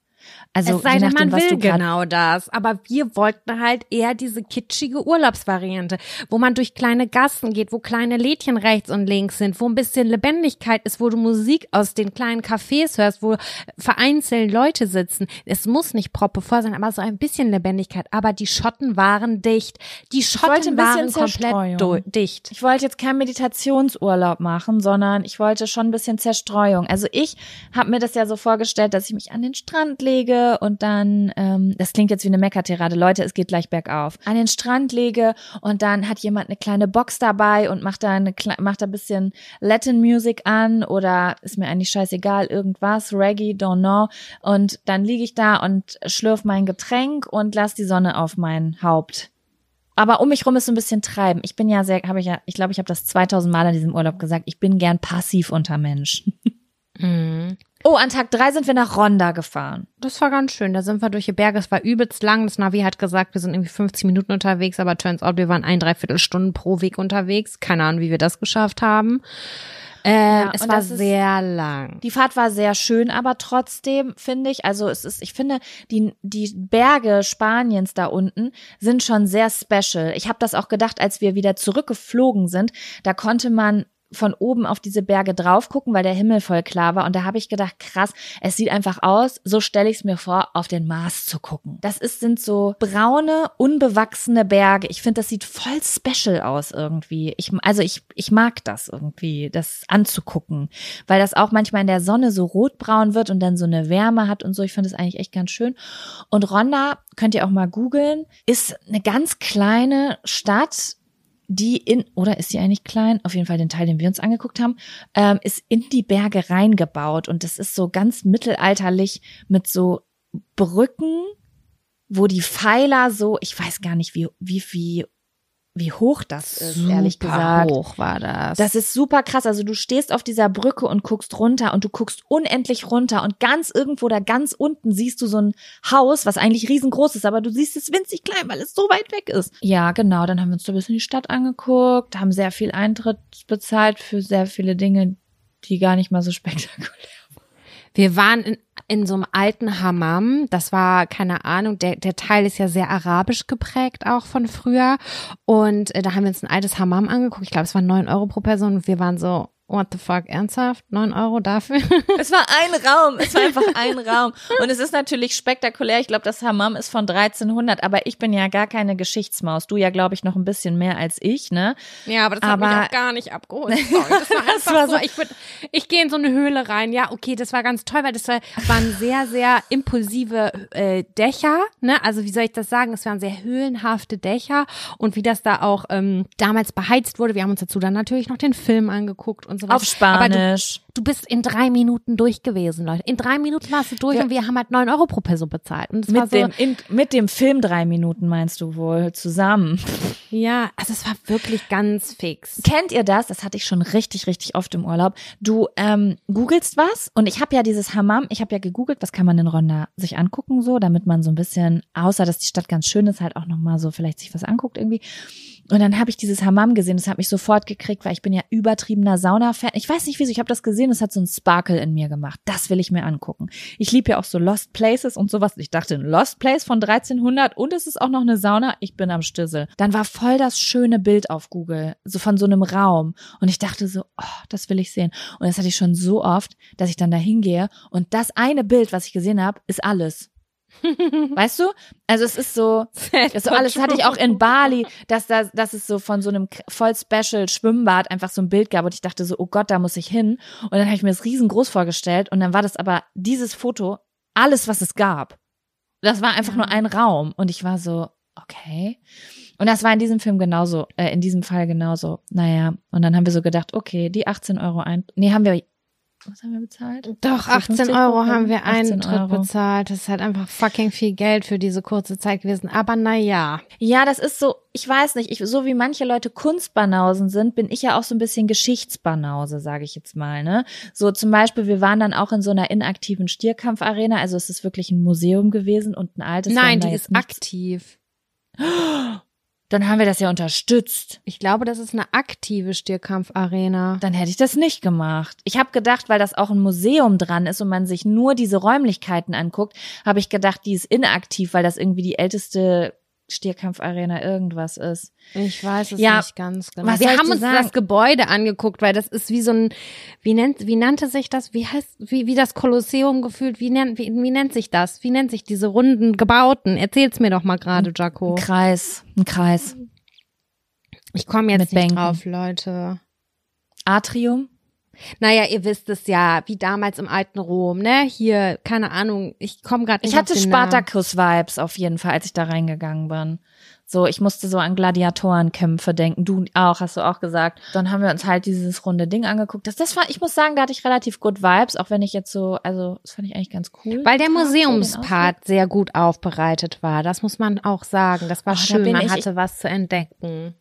Also es sei denn, nachdem, man was will genau das. Aber wir wollten halt eher diese kitschige Urlaubsvariante, wo man durch kleine Gassen geht, wo kleine Lädchen rechts und links sind, wo ein bisschen Lebendigkeit ist, wo du Musik aus den kleinen Cafés hörst, wo vereinzelt Leute sitzen. Es muss nicht proppevoll sein, aber so ein bisschen Lebendigkeit. Aber die Schotten waren dicht. Die Schotten waren komplett dicht. Ich wollte jetzt keinen Meditationsurlaub machen, sondern ich wollte schon ein bisschen Zerstreuung. Also ich habe mir das ja so vorgestellt, dass ich mich an den Strand lege lege und dann, ähm, das klingt jetzt wie eine Meckertirade, Leute, es geht gleich bergauf, an den Strand lege und dann hat jemand eine kleine Box dabei und macht da eine macht da ein bisschen Latin Music an oder ist mir eigentlich scheißegal, irgendwas, Reggae, don't know und dann liege ich da und schlürf mein Getränk und lass die Sonne auf mein Haupt aber um mich rum ist so ein bisschen treiben. Ich bin ja sehr, habe ich ja, ich glaube, ich habe das 2000 Mal in diesem Urlaub gesagt. Ich bin gern passiv unter Menschen. Mhm. Oh, an Tag drei sind wir nach Ronda gefahren. Das war ganz schön. Da sind wir durch die Berge. Es war übelst lang. Das Navi hat gesagt, wir sind irgendwie 50 Minuten unterwegs, aber turns out, wir waren ein, dreiviertel Stunden pro Weg unterwegs. Keine Ahnung, wie wir das geschafft haben. Äh, ja, es war sehr lang. Die Fahrt war sehr schön, aber trotzdem finde ich, also es ist, ich finde, die, die Berge Spaniens da unten sind schon sehr special. Ich habe das auch gedacht, als wir wieder zurückgeflogen sind. Da konnte man von oben auf diese Berge drauf gucken, weil der Himmel voll klar war. Und da habe ich gedacht, krass, es sieht einfach aus, so stelle ich es mir vor, auf den Mars zu gucken. Das ist, sind so braune, unbewachsene Berge. Ich finde, das sieht voll special aus irgendwie. Ich, also ich, ich mag das irgendwie, das anzugucken, weil das auch manchmal in der Sonne so rotbraun wird und dann so eine Wärme hat und so. Ich finde das eigentlich echt ganz schön. Und Ronda, könnt ihr auch mal googeln, ist eine ganz kleine Stadt die in, oder ist sie eigentlich klein? Auf jeden Fall den Teil, den wir uns angeguckt haben, ähm, ist in die Berge reingebaut und das ist so ganz mittelalterlich mit so Brücken, wo die Pfeiler so, ich weiß gar nicht, wie, wie, wie wie hoch das ist, super ehrlich gesagt. hoch war das. Das ist super krass. Also du stehst auf dieser Brücke und guckst runter und du guckst unendlich runter und ganz irgendwo da ganz unten siehst du so ein Haus, was eigentlich riesengroß ist, aber du siehst es winzig klein, weil es so weit weg ist. Ja, genau. Dann haben wir uns so ein bisschen die Stadt angeguckt, haben sehr viel Eintritt bezahlt für sehr viele Dinge, die gar nicht mal so spektakulär wir waren in, in so einem alten Hammam. Das war, keine Ahnung, der, der Teil ist ja sehr arabisch geprägt auch von früher. Und äh, da haben wir uns ein altes Hammam angeguckt. Ich glaube, es waren neun Euro pro Person. Und wir waren so, What the fuck, ernsthaft? Neun Euro dafür? Es war ein Raum, es war einfach ein Raum. Und es ist natürlich spektakulär. Ich glaube, das Hammam ist von 1300, aber ich bin ja gar keine Geschichtsmaus. Du ja, glaube ich, noch ein bisschen mehr als ich, ne? Ja, aber das aber, hat mich auch gar nicht abgeholt. Sorry, das war einfach das war so, ich, würd, ich gehe in so eine Höhle rein. Ja, okay, das war ganz toll, weil das war, waren sehr, sehr impulsive äh, Dächer, ne? Also wie soll ich das sagen? Es waren sehr höhlenhafte Dächer und wie das da auch ähm, damals beheizt wurde. Wir haben uns dazu dann natürlich noch den Film angeguckt und und sowas. Auf Spanisch. Du, du, bist in drei Minuten durch gewesen, Leute. In drei Minuten warst du durch ja. und wir haben halt neun Euro pro Person bezahlt. Und mit, so, dem, in, mit dem Film drei Minuten meinst du wohl zusammen. Ja, also es war wirklich ganz fix. Kennt ihr das? Das hatte ich schon richtig, richtig oft im Urlaub. Du ähm, googelst was und ich habe ja dieses Hammam, ich habe ja gegoogelt, was kann man in Ronda sich angucken so, damit man so ein bisschen, außer dass die Stadt ganz schön ist, halt auch nochmal so vielleicht sich was anguckt irgendwie. Und dann habe ich dieses Hammam gesehen, das hat mich sofort gekriegt, weil ich bin ja übertriebener Sauna-Fan. Ich weiß nicht wieso, ich habe das gesehen, das hat so ein Sparkle in mir gemacht. Das will ich mir angucken. Ich liebe ja auch so Lost Places und sowas. Ich dachte, ein Lost Place von 1300 und es ist auch noch eine Sauna. Ich bin am Stissel. Dann war voll das schöne Bild auf Google, so von so einem Raum. Und ich dachte so, oh, das will ich sehen. Und das hatte ich schon so oft, dass ich dann da hingehe und das eine Bild, was ich gesehen habe, ist alles. weißt du? Also es ist so, das so alles hatte ich auch in Bali, dass da, dass es so von so einem voll special Schwimmbad einfach so ein Bild gab und ich dachte so, oh Gott, da muss ich hin. Und dann habe ich mir das riesengroß vorgestellt und dann war das aber dieses Foto alles, was es gab. Das war einfach nur ein Raum und ich war so, okay. Und das war in diesem Film genauso, äh, in diesem Fall genauso. Naja, und dann haben wir so gedacht, okay, die 18 Euro ein, nee, haben wir was haben wir bezahlt? Doch, 18 Euro haben wir einen Tritt bezahlt. Das ist halt einfach fucking viel Geld für diese kurze Zeit gewesen. Aber naja. Ja, das ist so, ich weiß nicht, ich, so wie manche Leute Kunstbanausen sind, bin ich ja auch so ein bisschen Geschichtsbanause, sage ich jetzt mal. Ne? So zum Beispiel, wir waren dann auch in so einer inaktiven Stierkampfarena. Also es ist wirklich ein Museum gewesen und ein altes. Nein, die ist aktiv. Dann haben wir das ja unterstützt. Ich glaube, das ist eine aktive Stierkampfarena. Dann hätte ich das nicht gemacht. Ich habe gedacht, weil das auch ein Museum dran ist und man sich nur diese Räumlichkeiten anguckt, habe ich gedacht, die ist inaktiv, weil das irgendwie die älteste Stierkampfarena irgendwas ist. Ich weiß es ja, nicht ganz genau. Was wir haben uns sagen? das Gebäude angeguckt, weil das ist wie so ein, wie nennt, wie nannte sich das? Wie heißt, wie, wie das Kolosseum gefühlt? Wie nennt, wie, wie nennt sich das? Wie nennt sich diese runden Gebauten? Erzähl's mir doch mal gerade, Jaco. Ein Kreis, ein Kreis. Ich komme jetzt Mit nicht Bänken. drauf, Leute. Atrium? Naja, ihr wisst es ja, wie damals im alten Rom, ne? Hier, keine Ahnung, ich komme gerade nicht Ich hatte. Spartacus-Vibes auf jeden Fall, als ich da reingegangen bin. So, ich musste so an Gladiatorenkämpfe denken. Du auch, hast du auch gesagt. Dann haben wir uns halt dieses runde Ding angeguckt. Das, das war, ich muss sagen, da hatte ich relativ gut Vibes, auch wenn ich jetzt so, also, das fand ich eigentlich ganz cool. Weil der Museumspart sehr gut aufbereitet war. Das muss man auch sagen. Das war Oh, da schön. bin Man ich- hatte was zu entdecken.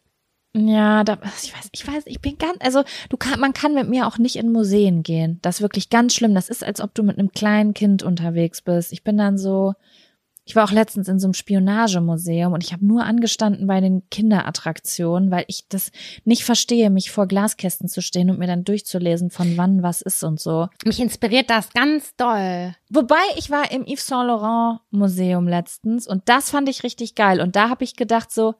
Ja, da, ich weiß, ich weiß, ich bin ganz, also du kann, man kann mit mir auch nicht in Museen gehen. Das ist wirklich ganz schlimm. Das ist, als ob du mit einem kleinen Kind unterwegs bist. Ich bin dann so, ich war auch letztens in so einem Spionagemuseum und ich habe nur angestanden bei den Kinderattraktionen, weil ich das nicht verstehe, mich vor Glaskästen zu stehen und mir dann durchzulesen, von wann was ist und so. Mich inspiriert das ganz doll. Wobei ich war im Yves Saint Laurent Museum letztens und das fand ich richtig geil und da habe ich gedacht so,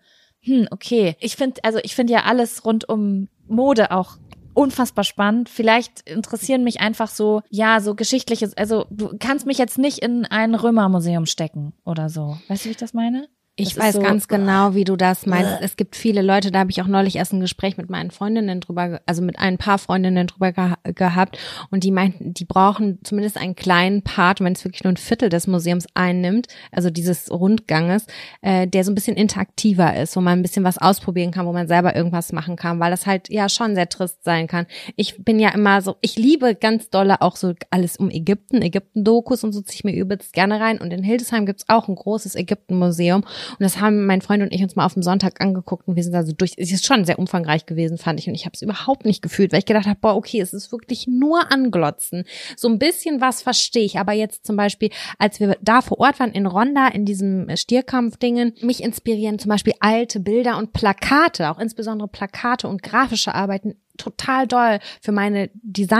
hm, okay, ich finde also ich finde ja alles rund um Mode auch unfassbar spannend. Vielleicht interessieren mich einfach so, ja, so geschichtliches, also du kannst mich jetzt nicht in ein Römermuseum stecken oder so. Weißt du, wie ich das meine? Ich Das weiß so- ganz genau, wie du das meinst. Es gibt viele Leute, da habe ich auch neulich erst ein Gespräch mit meinen Freundinnen drüber, ge- also mit ein paar Freundinnen drüber geha gehabt. Und die meinten, die brauchen zumindest einen kleinen Part, wenn es wirklich nur ein Viertel des Museums einnimmt, also dieses Rundganges, äh, der so ein bisschen interaktiver ist, wo man ein bisschen was ausprobieren kann, wo man selber irgendwas machen kann, weil das halt ja schon sehr trist sein kann. Ich bin ja immer so, ich liebe ganz dolle auch so alles um Ägypten, Ägypten-Dokus und so ziehe ich mir übelst gerne rein. Und in Hildesheim gibt's auch ein großes Ägypten-Museum und das haben mein Freund und ich uns mal auf dem Sonntag angeguckt und wir sind also durch. Es ist schon sehr umfangreich gewesen, fand ich. Und ich habe es überhaupt nicht gefühlt, weil ich gedacht habe, boah, okay, es ist wirklich nur anglotzen. So ein bisschen was verstehe ich. Aber jetzt zum Beispiel, als wir da vor Ort waren in Ronda, in diesem Stierkampf-Dingen, mich inspirieren zum Beispiel alte Bilder und Plakate, auch insbesondere Plakate und grafische Arbeiten total doll für meine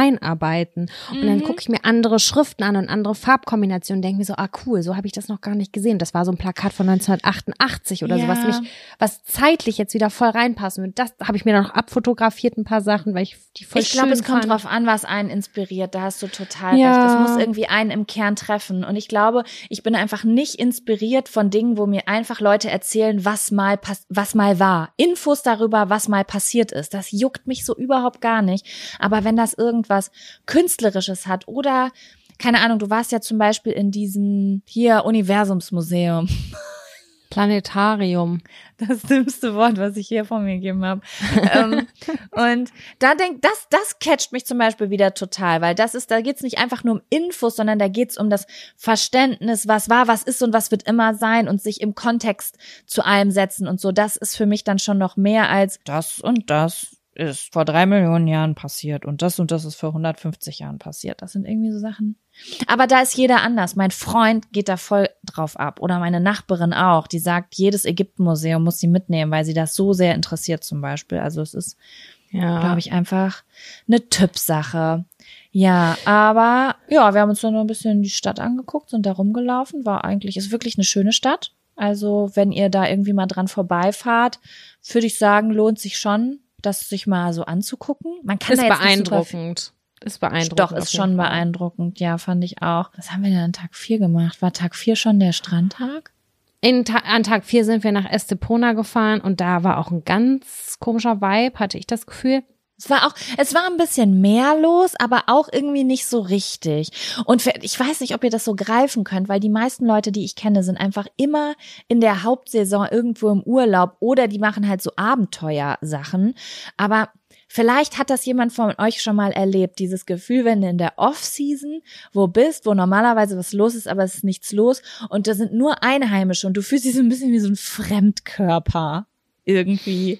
Designarbeiten. Und dann gucke ich mir andere Schriften an und andere Farbkombinationen, denke mir so, ah cool, so habe ich das noch gar nicht gesehen. Das war so ein Plakat von 1988 oder so, was Ja. mich, was zeitlich jetzt wieder voll reinpassen würde. Das habe ich mir dann noch abfotografiert, ein paar Sachen, weil ich die voll ich glaube, es kommt fand. drauf an, was einen inspiriert. Da hast du total Ja. recht. Das muss irgendwie einen im Kern treffen. Und ich glaube, ich bin einfach nicht inspiriert von Dingen, wo mir einfach Leute erzählen, was mal was mal war. Infos darüber, was mal passiert ist. Das juckt mich so überhaupt gar nicht. Aber wenn das irgendwas Künstlerisches hat oder keine Ahnung, du warst ja zum Beispiel in diesem hier Universumsmuseum. Planetarium. Das dümmste Wort, was ich hier vor mir gegeben habe. ähm, und da denk, das, das catcht mich zum Beispiel wieder total, weil das ist, da geht's nicht einfach nur um Infos, sondern da geht's um das Verständnis, was war, was ist und was wird immer sein und sich im Kontext zu allem setzen und so. Das ist für mich dann schon noch mehr als das und das ist vor drei Millionen Jahren passiert und das und das ist vor 150 Jahren passiert. Das sind irgendwie so Sachen. Aber da ist jeder anders. Mein Freund geht da voll drauf ab oder meine Nachbarin auch. Die sagt, jedes Ägyptenmuseum muss sie mitnehmen, weil sie das so sehr interessiert zum Beispiel. Also es ist, Ja. glaube ich, einfach eine Typsache. Ja, aber ja, wir haben uns dann noch ein bisschen die Stadt angeguckt, sind da rumgelaufen. War eigentlich, ist wirklich eine schöne Stadt. Also wenn ihr da irgendwie mal dran vorbeifahrt, würde ich sagen, lohnt sich schon, das sich mal so anzugucken. Man kann ist da jetzt beeindruckend. Ist beeindruckend. doch, ist schon Fall. beeindruckend. Ja, fand ich auch. Was haben wir denn an Tag 4 gemacht? War Tag 4 schon der Strandtag? In, an Tag vier sind wir nach Estepona gefahren und da war auch ein ganz komischer Vibe, hatte ich das Gefühl. Es war auch, es war ein bisschen mehr los, aber auch irgendwie nicht so richtig. Und ich weiß nicht, ob ihr das so greifen könnt, weil die meisten Leute, die ich kenne, sind einfach immer in der Hauptsaison irgendwo im Urlaub oder die machen halt so Abenteuersachen. Aber vielleicht hat das jemand von euch schon mal erlebt, dieses Gefühl, wenn du in der Off-Season wo bist, wo normalerweise was los ist, aber es ist nichts los und da sind nur Einheimische und du fühlst dich so ein bisschen wie so ein Fremdkörper irgendwie.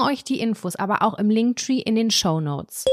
euch die Infos aber auch im Linktree in den Show Notes.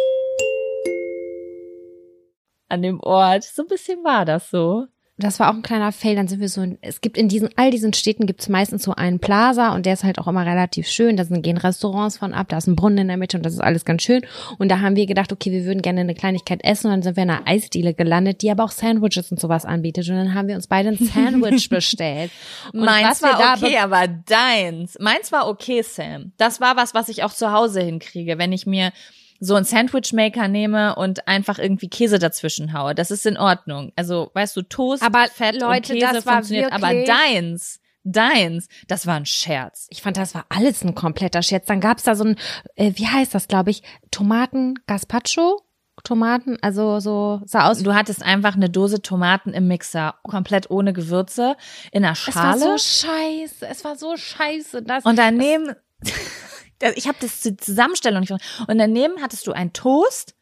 An dem Ort. So ein bisschen war das so das war auch ein kleiner Fail. Dann sind wir so, es gibt in diesen, all diesen Städten gibt es meistens so einen Plaza und der ist halt auch immer relativ schön. Da sind, gehen Restaurants von ab, da ist ein Brunnen in der Mitte und das ist alles ganz schön. Und da haben wir gedacht, okay, wir würden gerne eine Kleinigkeit essen und dann sind wir in einer Eisdiele gelandet, die aber auch Sandwiches und sowas anbietet. Und dann haben wir uns beide ein Sandwich bestellt. Und meins war okay, aber deins. Meins war okay, Sam. Das war was, was ich auch zu Hause hinkriege, wenn ich mir so einen Sandwichmaker nehme und einfach irgendwie Käse dazwischen haue. Das ist in Ordnung. Also, weißt du, Toast, aber Fett Leute, und Käse das war funktioniert, aber deins Deins, das war ein Scherz. Ich fand, das war alles ein kompletter Scherz. Dann gab's da so ein, äh, wie heißt das, glaube ich, Tomaten Gazpacho? Tomaten, also so sah aus. Du hattest einfach eine Dose Tomaten im Mixer, komplett ohne Gewürze, in einer Schale. Es war so scheiße, es war so scheiße. Das, und daneben, ich habe das zur Zusammenstellung nicht verstanden. Und daneben hattest du ein Toast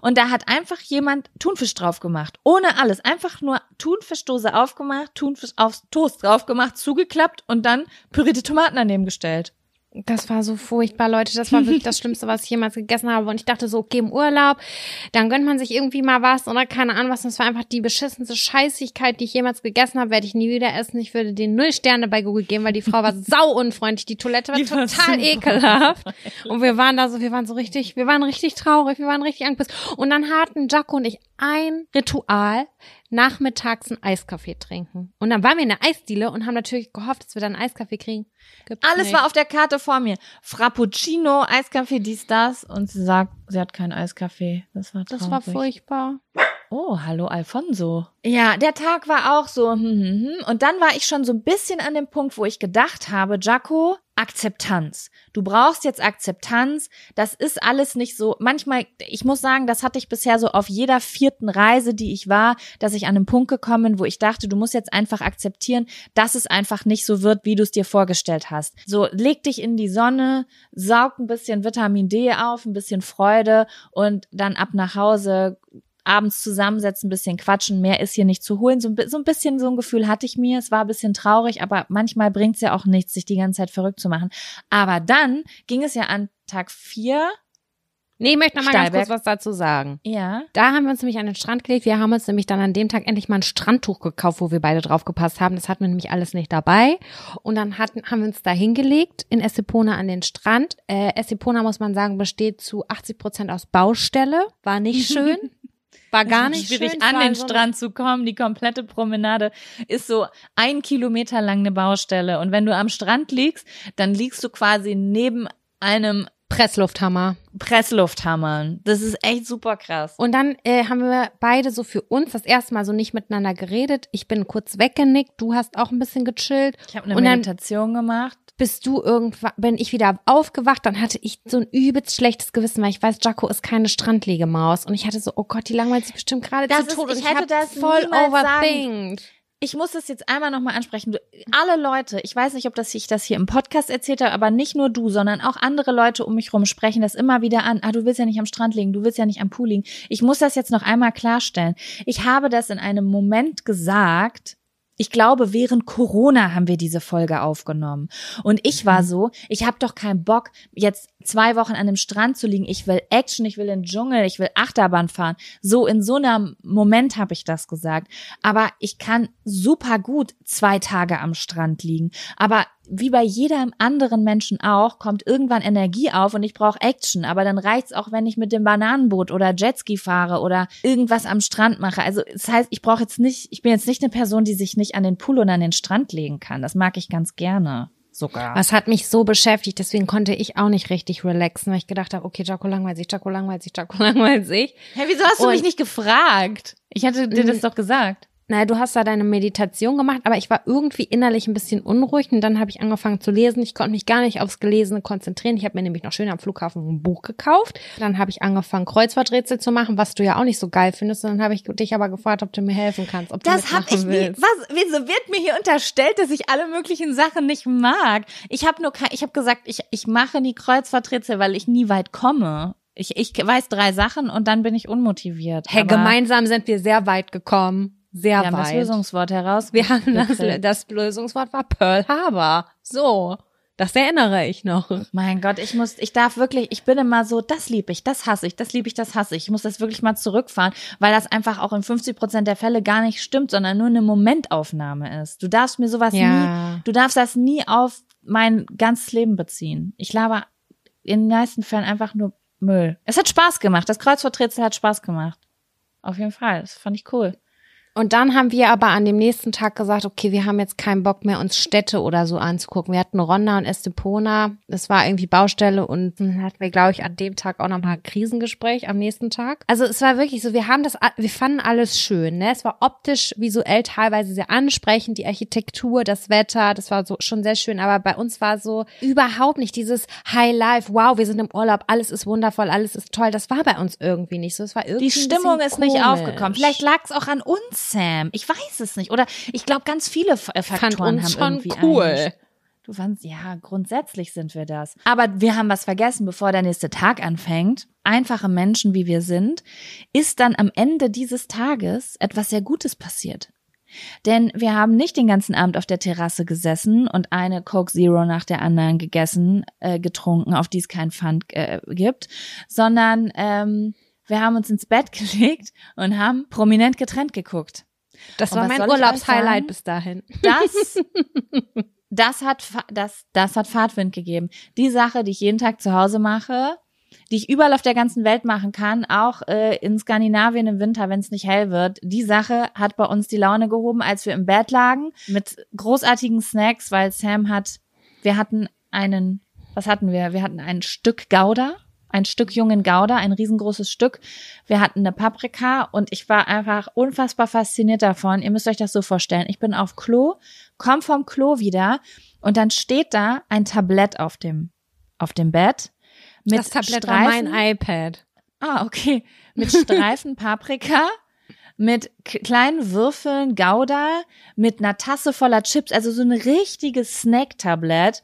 und da hat einfach jemand Thunfisch drauf gemacht. Ohne alles. Einfach nur Thunfischdose aufgemacht, Thunfisch aufs Toast drauf gemacht, zugeklappt und dann pürierte Tomaten daneben gestellt. Das war so furchtbar, Leute. Das war wirklich das Schlimmste, was ich jemals gegessen habe. Und ich dachte so, okay, im Urlaub, dann gönnt man sich irgendwie mal was oder keine Ahnung was. Das war einfach die beschissenste Scheißigkeit, die ich jemals gegessen habe. Werde ich nie wieder essen. Ich würde den null Sterne bei Google geben, weil die Frau war sau unfreundlich. Die Toilette war die total ekelhaft. Und wir waren da so, wir waren so richtig, wir waren richtig traurig, wir waren richtig angepisst. Und dann hatten Jaco und ich ein Ritual, nachmittags einen Eiskaffee trinken. Und dann waren wir in der Eisdiele und haben natürlich gehofft, dass wir dann einen Eiskaffee kriegen. Gibt's Alles nicht. war auf der Karte vor mir. Frappuccino, Eiskaffee, dies, das. Und sie sagt, sie hat keinen Eiskaffee. Das war traurig. Das war furchtbar. Oh, hallo Alfonso. Ja, der Tag war auch so. Hm, hm, hm. Und dann war ich schon so ein bisschen an dem Punkt, wo ich gedacht habe, Jaco, Akzeptanz. Du brauchst jetzt Akzeptanz. Das ist alles nicht so. Manchmal, ich muss sagen, das hatte ich bisher so auf jeder vierten Reise, die ich war, dass ich an einen Punkt gekommen wo ich dachte, du musst jetzt einfach akzeptieren, dass es einfach nicht so wird, wie du es dir vorgestellt hast. So, leg dich in die Sonne, saug ein bisschen Vitamin D auf, ein bisschen Freude und dann ab nach Hause abends zusammensetzen, ein bisschen quatschen, mehr ist hier nicht zu holen. So, so ein bisschen so ein Gefühl hatte ich mir. Es war ein bisschen traurig, aber manchmal bringt es ja auch nichts, sich die ganze Zeit verrückt zu machen. Aber dann ging es ja an Tag vier Nee, ich möchte noch mal Steilberg. ganz kurz was dazu sagen. Ja. Da haben wir uns nämlich an den Strand gelegt. Wir haben uns nämlich dann an dem Tag endlich mal ein Strandtuch gekauft, wo wir beide drauf gepasst haben. Das hatten wir nämlich alles nicht dabei. Und dann hatten, haben wir uns da hingelegt in Essepona an den Strand. Äh, Essepona, muss man sagen, besteht zu 80 Prozent aus Baustelle. War nicht schön. War gar nicht schwierig, schön, an den so Strand zu kommen. Die komplette Promenade ist so ein Kilometer lang eine Baustelle. Und wenn du am Strand liegst, dann liegst du quasi neben einem Presslufthammer. Presslufthammern. Das ist echt super krass. Und dann äh, haben wir beide so für uns das erste Mal so nicht miteinander geredet. Ich bin kurz weggenickt, du hast auch ein bisschen gechillt. Ich habe eine Meditation gemacht. Bist du irgendwann, bin ich wieder aufgewacht, dann hatte ich so ein übelst schlechtes Gewissen, weil ich weiß, Jaco ist keine Strandliegemaus. Und ich hatte so, oh Gott, die langweilt sich bestimmt gerade zu Tode. Ich, ich hätte das voll overthinkt ich muss das jetzt einmal nochmal ansprechen. Alle Leute, ich weiß nicht, ob das ich das hier im Podcast erzählt habe, aber nicht nur du, sondern auch andere Leute um mich rum sprechen das immer wieder an. Ah, du willst ja nicht am Strand liegen, du willst ja nicht am Pool liegen. Ich muss das jetzt noch einmal klarstellen. Ich habe das in einem Moment gesagt, ich glaube, während Corona haben wir diese Folge aufgenommen. Und ich war mhm. so, ich habe doch keinen Bock, jetzt zwei Wochen an dem Strand zu liegen. Ich will Action, ich will in den Dschungel, ich will Achterbahn fahren. So in so einem Moment habe ich das gesagt. Aber ich kann super gut zwei Tage am Strand liegen. Aber wie bei jedem anderen Menschen auch, kommt irgendwann Energie auf und ich brauche Action. Aber dann reicht's auch, wenn ich mit dem Bananenboot oder Jetski fahre oder irgendwas am Strand mache. Also das heißt, ich brauche jetzt nicht, ich bin jetzt nicht eine Person, die sich nicht an den Pool und an den Strand legen kann. Das mag ich ganz gerne. Sogar. Was hat mich so beschäftigt, deswegen konnte ich auch nicht richtig relaxen, weil ich gedacht habe, okay, Jaco langweilt sich, Jaco langweilt sich, Jaco langweilt sich. Hä, wieso hast du Und- mich nicht gefragt? Ich hatte dir das doch gesagt. Naja, du hast da deine Meditation gemacht, aber ich war irgendwie innerlich ein bisschen unruhig und dann habe ich angefangen zu lesen. Ich konnte mich gar nicht aufs Gelesene konzentrieren. Ich habe mir nämlich noch schön am Flughafen ein Buch gekauft. Dann habe ich angefangen, Kreuzworträtsel zu machen, was du ja auch nicht so geil findest. Und dann habe ich dich aber gefragt, ob du mir helfen kannst, ob du Das hab mitmachen ich nie. Was? Wieso wird mir hier unterstellt, dass ich alle möglichen Sachen nicht mag? Ich habe nur, ich habe gesagt, ich ich mache nie Kreuzverträtsel, weil ich nie weit komme. Ich ich weiß drei Sachen und dann bin ich unmotiviert. Hey, gemeinsam sind wir sehr weit gekommen. Sehr Wir haben das weit. Lösungswort heraus. Wir haben das, das Lösungswort war Pearl Harbor. So. Das erinnere ich noch. Mein Gott, ich muss, ich darf wirklich, ich bin immer so, das lieb ich, das hasse ich, das lieb ich, das hasse ich. Ich muss das wirklich mal zurückfahren, weil das einfach auch in 50 Prozent der Fälle gar nicht stimmt, sondern nur eine Momentaufnahme ist. Du darfst mir sowas Ja. nie, du darfst das nie auf mein ganzes Leben beziehen. Ich laber in den meisten Fällen einfach nur Müll. Es hat Spaß gemacht, das Kreuzworträtsel hat Spaß gemacht. Auf jeden Fall, das fand ich cool. Und dann haben wir aber an dem nächsten Tag gesagt, okay, wir haben jetzt keinen Bock mehr, uns Städte oder so anzugucken. Wir hatten Ronda und Estepona. Das war irgendwie Baustelle und dann hatten wir, glaube ich, an dem Tag auch nochmal ein Krisengespräch am nächsten Tag. Also es war wirklich so, wir haben das, wir fanden alles schön. Ne? Es war optisch, visuell teilweise sehr ansprechend, die Architektur, das Wetter, das war so schon sehr schön. Aber bei uns war so überhaupt nicht dieses High Life, wow, wir sind im Urlaub, alles ist wundervoll, alles ist toll. Das war bei uns irgendwie nicht so. Es war irgendwie Die Stimmung ist nicht komisch. aufgekommen. Vielleicht lag es auch an uns, Sam. Ich weiß es nicht. Oder ich glaube, ganz viele äh, fand Faktoren uns haben schon cool. Du fandst, ja, grundsätzlich sind wir das. Aber wir haben was vergessen, bevor der nächste Tag anfängt. Einfache Menschen, wie wir sind, ist dann am Ende dieses Tages etwas sehr Gutes passiert. Denn wir haben nicht den ganzen Abend auf der Terrasse gesessen und eine Coke Zero nach der anderen gegessen, äh, getrunken, auf die es kein Pfand äh, gibt, sondern ähm, wir haben uns ins Bett gelegt und haben prominent getrennt geguckt. Das Und war mein Urlaubshighlight bis dahin. Das, das hat, das, das hat Fahrtwind gegeben. Die Sache, die ich jeden Tag zu Hause mache, die ich überall auf der ganzen Welt machen kann, auch äh, in Skandinavien im Winter, wenn es nicht hell wird. Die Sache hat bei uns die Laune gehoben, als wir im Bett lagen mit großartigen Snacks, weil Sam hat, wir hatten einen, was hatten wir? Wir hatten ein Stück Gouda, ein Stück jungen Gouda, ein riesengroßes Stück. Wir hatten eine Paprika und ich war einfach unfassbar fasziniert davon. Ihr müsst euch das so vorstellen. Ich bin auf Klo, komm vom Klo wieder und dann steht da ein Tablett auf dem, auf dem Bett. Mit das Tablett war Streifen, mein iPad. Ah, okay. Mit Streifen Paprika, mit kleinen Würfeln Gouda, mit einer Tasse voller Chips, also so ein richtiges Snack-Tablett.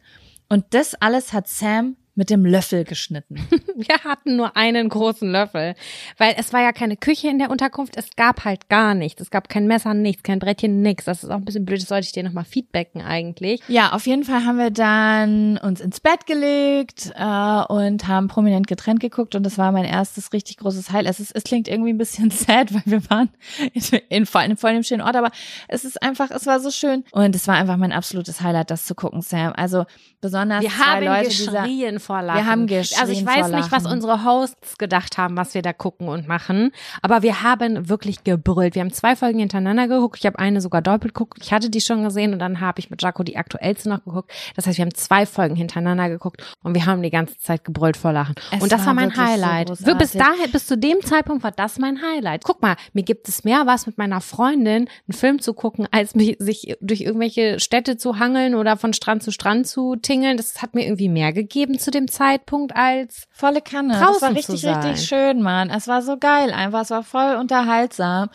Und das alles hat Sam mit dem Löffel geschnitten. Wir hatten nur einen großen Löffel, weil es war ja keine Küche in der Unterkunft. Es gab halt gar nichts. Es gab kein Messer, nichts, kein Brettchen, nichts. Das ist auch ein bisschen blöd. Das sollte ich dir nochmal feedbacken eigentlich. Ja, auf jeden Fall haben wir dann uns ins Bett gelegt äh, und haben prominent getrennt geguckt und das war mein erstes richtig großes Highlight. Es, ist, es klingt irgendwie ein bisschen sad, weil wir waren in, in vor allem voll dem schönen Ort, aber es ist einfach, es war so schön und es war einfach mein absolutes Highlight, das zu gucken, Sam. Also besonders Wir zwei haben Leute geschrien vor Lachen. Wir haben geschrien Also ich weiß nicht, was unsere Hosts gedacht haben, was wir da gucken und machen. Aber wir haben wirklich gebrüllt. Wir haben zwei Folgen hintereinander geguckt. Ich habe eine sogar doppelt geguckt. Ich hatte die schon gesehen und dann habe ich mit Jaco die aktuellste noch geguckt. Das heißt, wir haben zwei Folgen hintereinander geguckt und wir haben die ganze Zeit gebrüllt vor Lachen. Es und das war war mein so Highlight. großartig. bis dahin, bis zu dem Zeitpunkt war das mein Highlight. Guck mal, mir gibt es mehr was mit meiner Freundin, einen Film zu gucken, als mich, sich durch irgendwelche Städte zu hangeln oder von Strand zu Strand zu tingeln. Das hat mir irgendwie mehr gegeben zu dem Zeitpunkt als Volle Kanne. draußen das war richtig, richtig schön, Mann. Es war so geil einfach. Es war voll unterhaltsam.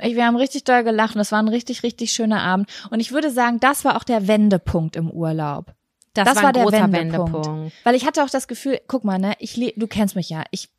Ich, wir haben richtig doll gelacht und es war ein richtig, richtig schöner Abend. Und ich würde sagen, das war auch der Wendepunkt im Urlaub. das, war, war ein der Wendepunkt. Wendepunkt. Weil ich hatte auch das Gefühl, guck mal, ne, ich du kennst mich ja. Ich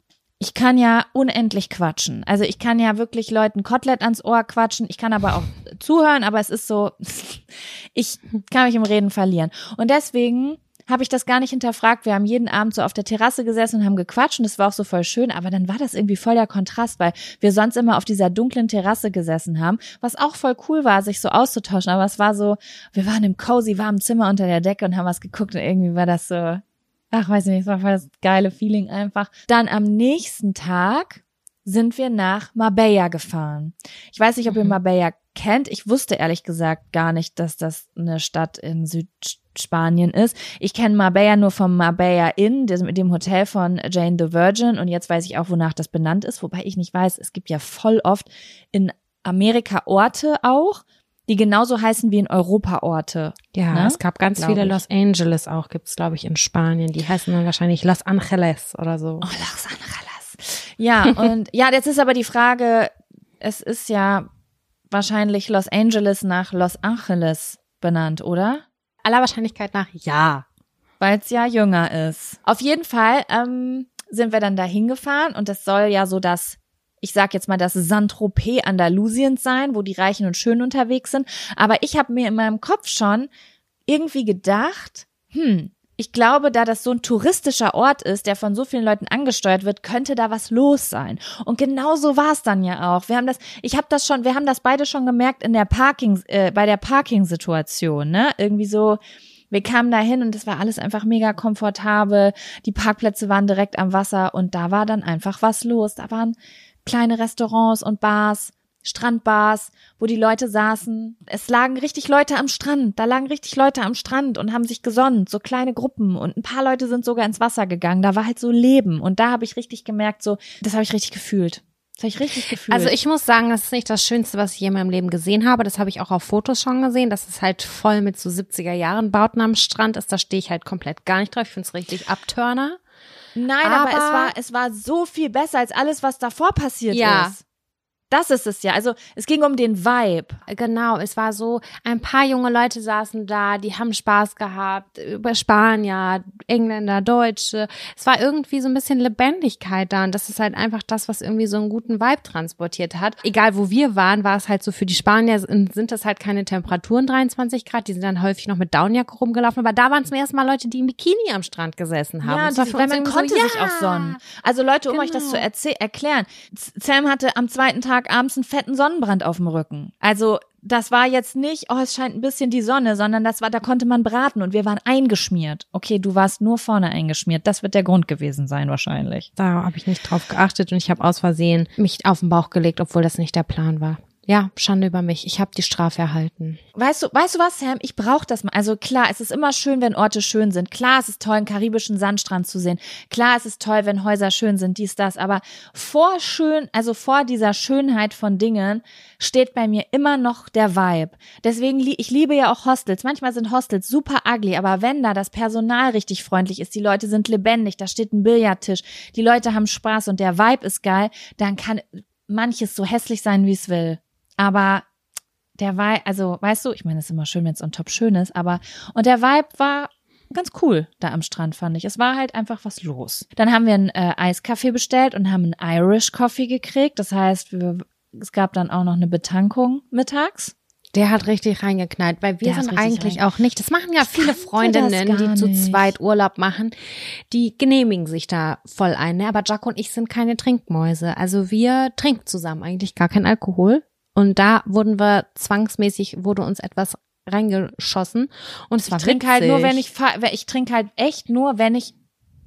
ich kann ja unendlich quatschen. Also ich kann ja wirklich Leuten Kotelett ans Ohr quatschen. Ich kann aber auch zuhören, aber es ist so, ich kann mich im Reden verlieren. Und deswegen habe ich das gar nicht hinterfragt. Wir haben jeden Abend so auf der Terrasse gesessen und haben gequatscht und es war auch so voll schön, aber dann war das irgendwie voll der Kontrast, weil wir sonst immer auf dieser dunklen Terrasse gesessen haben, was auch voll cool war, sich so auszutauschen, aber es war so, wir waren im cozy warmen Zimmer unter der Decke und haben was geguckt und irgendwie war das so, ach, weiß ich nicht, es war voll das geile Feeling einfach. Dann am nächsten Tag sind wir nach Marbella gefahren. Ich weiß nicht, ob ihr Mhm. Marbella kennt. Ich wusste ehrlich gesagt gar nicht, dass das eine Stadt in Südspanien ist. Ich kenne Marbella nur vom Marbella Inn, dem, dem Hotel von Jane the Virgin. Und jetzt weiß ich auch, wonach das benannt ist. Wobei ich nicht weiß, es gibt ja voll oft in Amerika Orte auch, die genauso heißen wie in Europa Orte. Ja, Ne? es gab ganz Glaub viele ich. Los Angeles auch, gibt's glaube ich in Spanien. Die heißen dann wahrscheinlich Los Angeles oder so. Oh, Los Angeles. Ja, und ja, jetzt ist aber die Frage, es ist ja wahrscheinlich Los Angeles nach Los Angeles benannt, oder? Aller Wahrscheinlichkeit nach ja. Weil es ja jünger ist. Auf jeden Fall ähm, sind wir dann da hingefahren und das soll ja so das, ich sag jetzt mal, das Saint-Tropez Andalusiens sein, wo die Reichen und Schönen unterwegs sind. Aber ich habe mir in meinem Kopf schon irgendwie gedacht, hm, ich glaube, da das so ein touristischer Ort ist, der von so vielen Leuten angesteuert wird, könnte da was los sein. Und genau so war es dann ja auch. Wir haben das, ich habe das schon, wir haben das beide schon gemerkt in der Parking, äh, bei der Parking-Situation, ne? Irgendwie so, wir kamen da hin und es war alles einfach mega komfortabel. Die Parkplätze waren direkt am Wasser und da war dann einfach was los. Da waren kleine Restaurants und Bars, Strandbars, wo die Leute saßen. Es lagen richtig Leute am Strand. Da lagen richtig Leute am Strand und haben sich gesonnt, so kleine Gruppen und ein paar Leute sind sogar ins Wasser gegangen. Da war halt so Leben und da habe ich richtig gemerkt, so das habe ich richtig gefühlt. Das habe ich richtig gefühlt. Also ich muss sagen, das ist nicht das Schönste, was ich je in meinem Leben gesehen habe. Das habe ich auch auf Fotos schon gesehen. Das ist halt voll mit so 70er Jahren Bauten am Strand ist. Da stehe ich halt komplett gar nicht drauf. Ich finde es richtig Abturner. Nein, aber, Aber- es war es war so viel besser als alles, was davor passiert Ja. ist. Das ist es ja. Also es ging um den Vibe. Genau, es war so, ein paar junge Leute saßen da, die haben Spaß gehabt, über Spanier, Engländer, Deutsche. Es war irgendwie so ein bisschen Lebendigkeit da und das ist halt einfach das, was irgendwie so einen guten Vibe transportiert hat. Egal wo wir waren, war es halt so für die Spanier sind das halt keine Temperaturen 23 Grad, die sind dann häufig noch mit Downjacke rumgelaufen, aber da waren zum ersten Mal Leute, die im Bikini am Strand gesessen haben. Ja, Und es war diese, für man konnte so, sich ja, auch sonnen. Also Leute, um euch das Genau. zu erzäh- erklären. Sam hatte am zweiten Tag abends einen fetten Sonnenbrand auf dem Rücken. Also das war jetzt nicht, oh, es scheint ein bisschen die Sonne, sondern das war, da konnte man braten und wir waren eingeschmiert. Okay, du warst nur vorne eingeschmiert. Das wird der Grund gewesen sein wahrscheinlich. Da habe ich nicht drauf geachtet und ich habe aus Versehen mich auf den Bauch gelegt, obwohl das nicht der Plan war. Ja, Schande über mich. Ich habe die Strafe erhalten. Weißt du, weißt du was, Sam? Ich brauche das mal. Also klar, es ist immer schön, wenn Orte schön sind. Klar, es ist toll, einen karibischen Sandstrand zu sehen. Klar, es ist toll, wenn Häuser schön sind, dies, das. Aber vor schön, also vor dieser Schönheit von Dingen steht bei mir immer noch der Vibe. Deswegen, ich liebe ja auch Hostels. Manchmal sind Hostels super ugly, aber wenn da das Personal richtig freundlich ist, die Leute sind lebendig, da steht ein Billardtisch, die Leute haben Spaß und der Vibe ist geil, dann kann manches so hässlich sein, wie es will. Aber der Vibe, also weißt du, ich meine, es ist immer schön, wenn es on top schön ist, aber und der Vibe war ganz cool da am Strand, fand ich. Es war halt einfach was los. Dann haben wir einen äh, Eiskaffee bestellt und haben einen Irish Coffee gekriegt. Das heißt, wir, es gab dann auch noch eine Betankung mittags. Der hat richtig reingeknallt, weil wir Der sind eigentlich auch nicht. Das machen ja viele Freundinnen, die zu zweit Urlaub machen, die genehmigen sich da voll ein. Ne? Aber Jaco und ich sind keine Trinkmäuse. Also wir trinken zusammen eigentlich gar kein Alkohol. Und da wurden wir zwangsmäßig, wurde uns etwas reingeschossen. Und es war Ich trinke halt nur, wenn ich ich trinke halt echt nur, wenn ich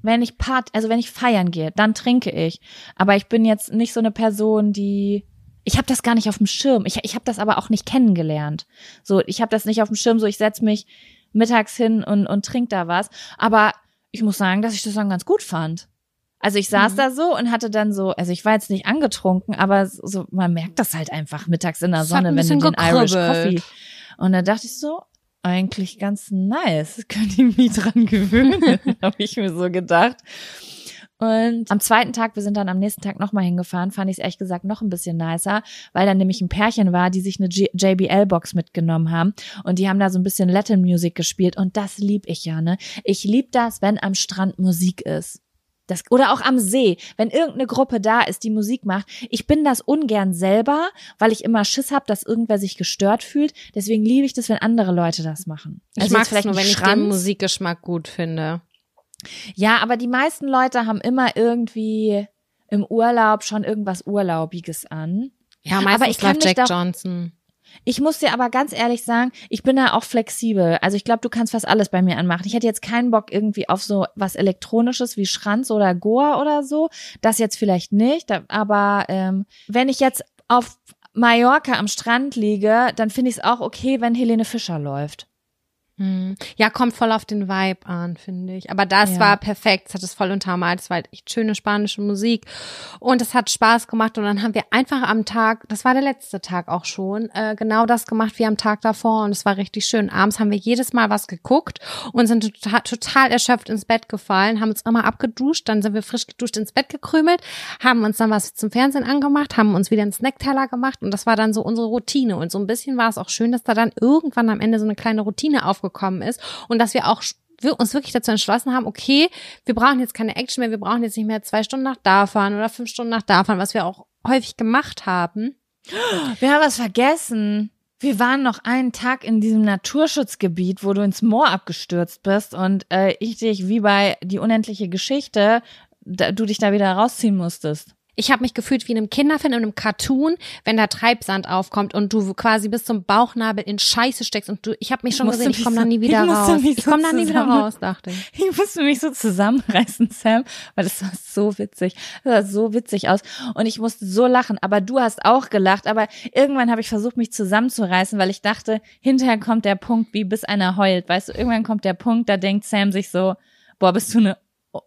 wenn ich part, also wenn ich feiern gehe, dann trinke ich. Aber ich bin jetzt nicht so eine Person, die ich habe das gar nicht auf dem Schirm. Ich ich habe das aber auch nicht kennengelernt. So, ich habe das nicht auf dem Schirm. So, ich setz mich mittags hin und und trink da was. Aber ich muss sagen, dass ich das dann ganz gut fand. Also ich saß Mhm. da so und hatte dann so, also ich war jetzt nicht angetrunken, aber so man merkt das halt einfach mittags in der hat Sonne, wenn du den Irish. Coffee. Und da dachte ich so, eigentlich ganz nice. Könnte ich mich dran gewöhnen, habe ich mir so gedacht. Und am zweiten Tag, wir sind dann am nächsten Tag nochmal hingefahren, fand ich es ehrlich gesagt noch ein bisschen nicer, weil dann nämlich ein Pärchen war, die sich eine JBL-Box mitgenommen haben und die haben da so ein bisschen Latin Music gespielt und das lieb ich ja, ne? Ich lieb das, wenn am Strand Musik ist. Das, oder auch am See, wenn irgendeine Gruppe da ist, die Musik macht. Ich bin das ungern selber, weil ich immer Schiss habe, dass irgendwer sich gestört fühlt. Deswegen liebe ich das, wenn andere Leute das machen. Ich Also mag jetzt vielleicht nur, wenn ich Schranz. den Musikgeschmack gut finde. Ja, aber die meisten Leute haben immer irgendwie im Urlaub schon irgendwas Urlaubiges an. Ja, Aber meistens ich kann läuft Jack Johnson. Ich muss dir aber ganz ehrlich sagen, ich bin da auch flexibel. Also ich glaube, du kannst fast alles bei mir anmachen. Ich hätte jetzt keinen Bock irgendwie auf so was Elektronisches wie Schranz oder Goa oder so. Das jetzt vielleicht nicht. Aber ähm, wenn ich jetzt auf Mallorca am Strand liege, dann finde ich es auch okay, wenn Helene Fischer läuft. Hm. Ja, kommt voll auf den Vibe an, finde ich. Aber das Ja. war perfekt. Es hat es voll untermalt. Es war halt echt schöne spanische Musik. Und es hat Spaß gemacht. Und dann haben wir einfach am Tag, das war der letzte Tag auch schon, äh, genau das gemacht wie am Tag davor. Und es war richtig schön. Abends haben wir jedes Mal was geguckt und sind total, total erschöpft ins Bett gefallen, haben uns immer abgeduscht. Dann sind wir frisch geduscht ins Bett gekrümelt, haben uns dann was zum Fernsehen angemacht, haben uns wieder einen Snackteller gemacht. Und das war dann so unsere Routine. Und so ein bisschen war es auch schön, dass da dann irgendwann am Ende so eine kleine Routine aufgekommen ist und dass wir auch wir uns wirklich dazu entschlossen haben, okay, wir brauchen jetzt keine Action mehr, wir brauchen jetzt nicht mehr zwei Stunden nach da fahren oder fünf Stunden nach da fahren, was wir auch häufig gemacht haben. Wir haben was vergessen. Wir waren noch einen Tag in diesem Naturschutzgebiet, wo du ins Moor abgestürzt bist und äh, ich dich wie bei die unendliche Geschichte, da, du dich da wieder rausziehen musstest. Ich habe mich gefühlt wie in einem Kinderfilm, in einem Cartoon, wenn da Treibsand aufkommt und du quasi bis zum Bauchnabel in Scheiße steckst und du, ich habe mich schon musste gesehen, ich komme so- da nie wieder ich raus. Ich so komme da nie wieder raus, dachte ich. Ich musste mich so zusammenreißen, Sam, weil das war so witzig. Das sah so witzig aus. Und ich musste so lachen. Aber du hast auch gelacht. Aber irgendwann habe ich versucht, mich zusammenzureißen, weil ich dachte, hinterher kommt der Punkt, wie bis einer heult. Weißt du, irgendwann kommt der Punkt, da denkt Sam sich so, boah, bist du eine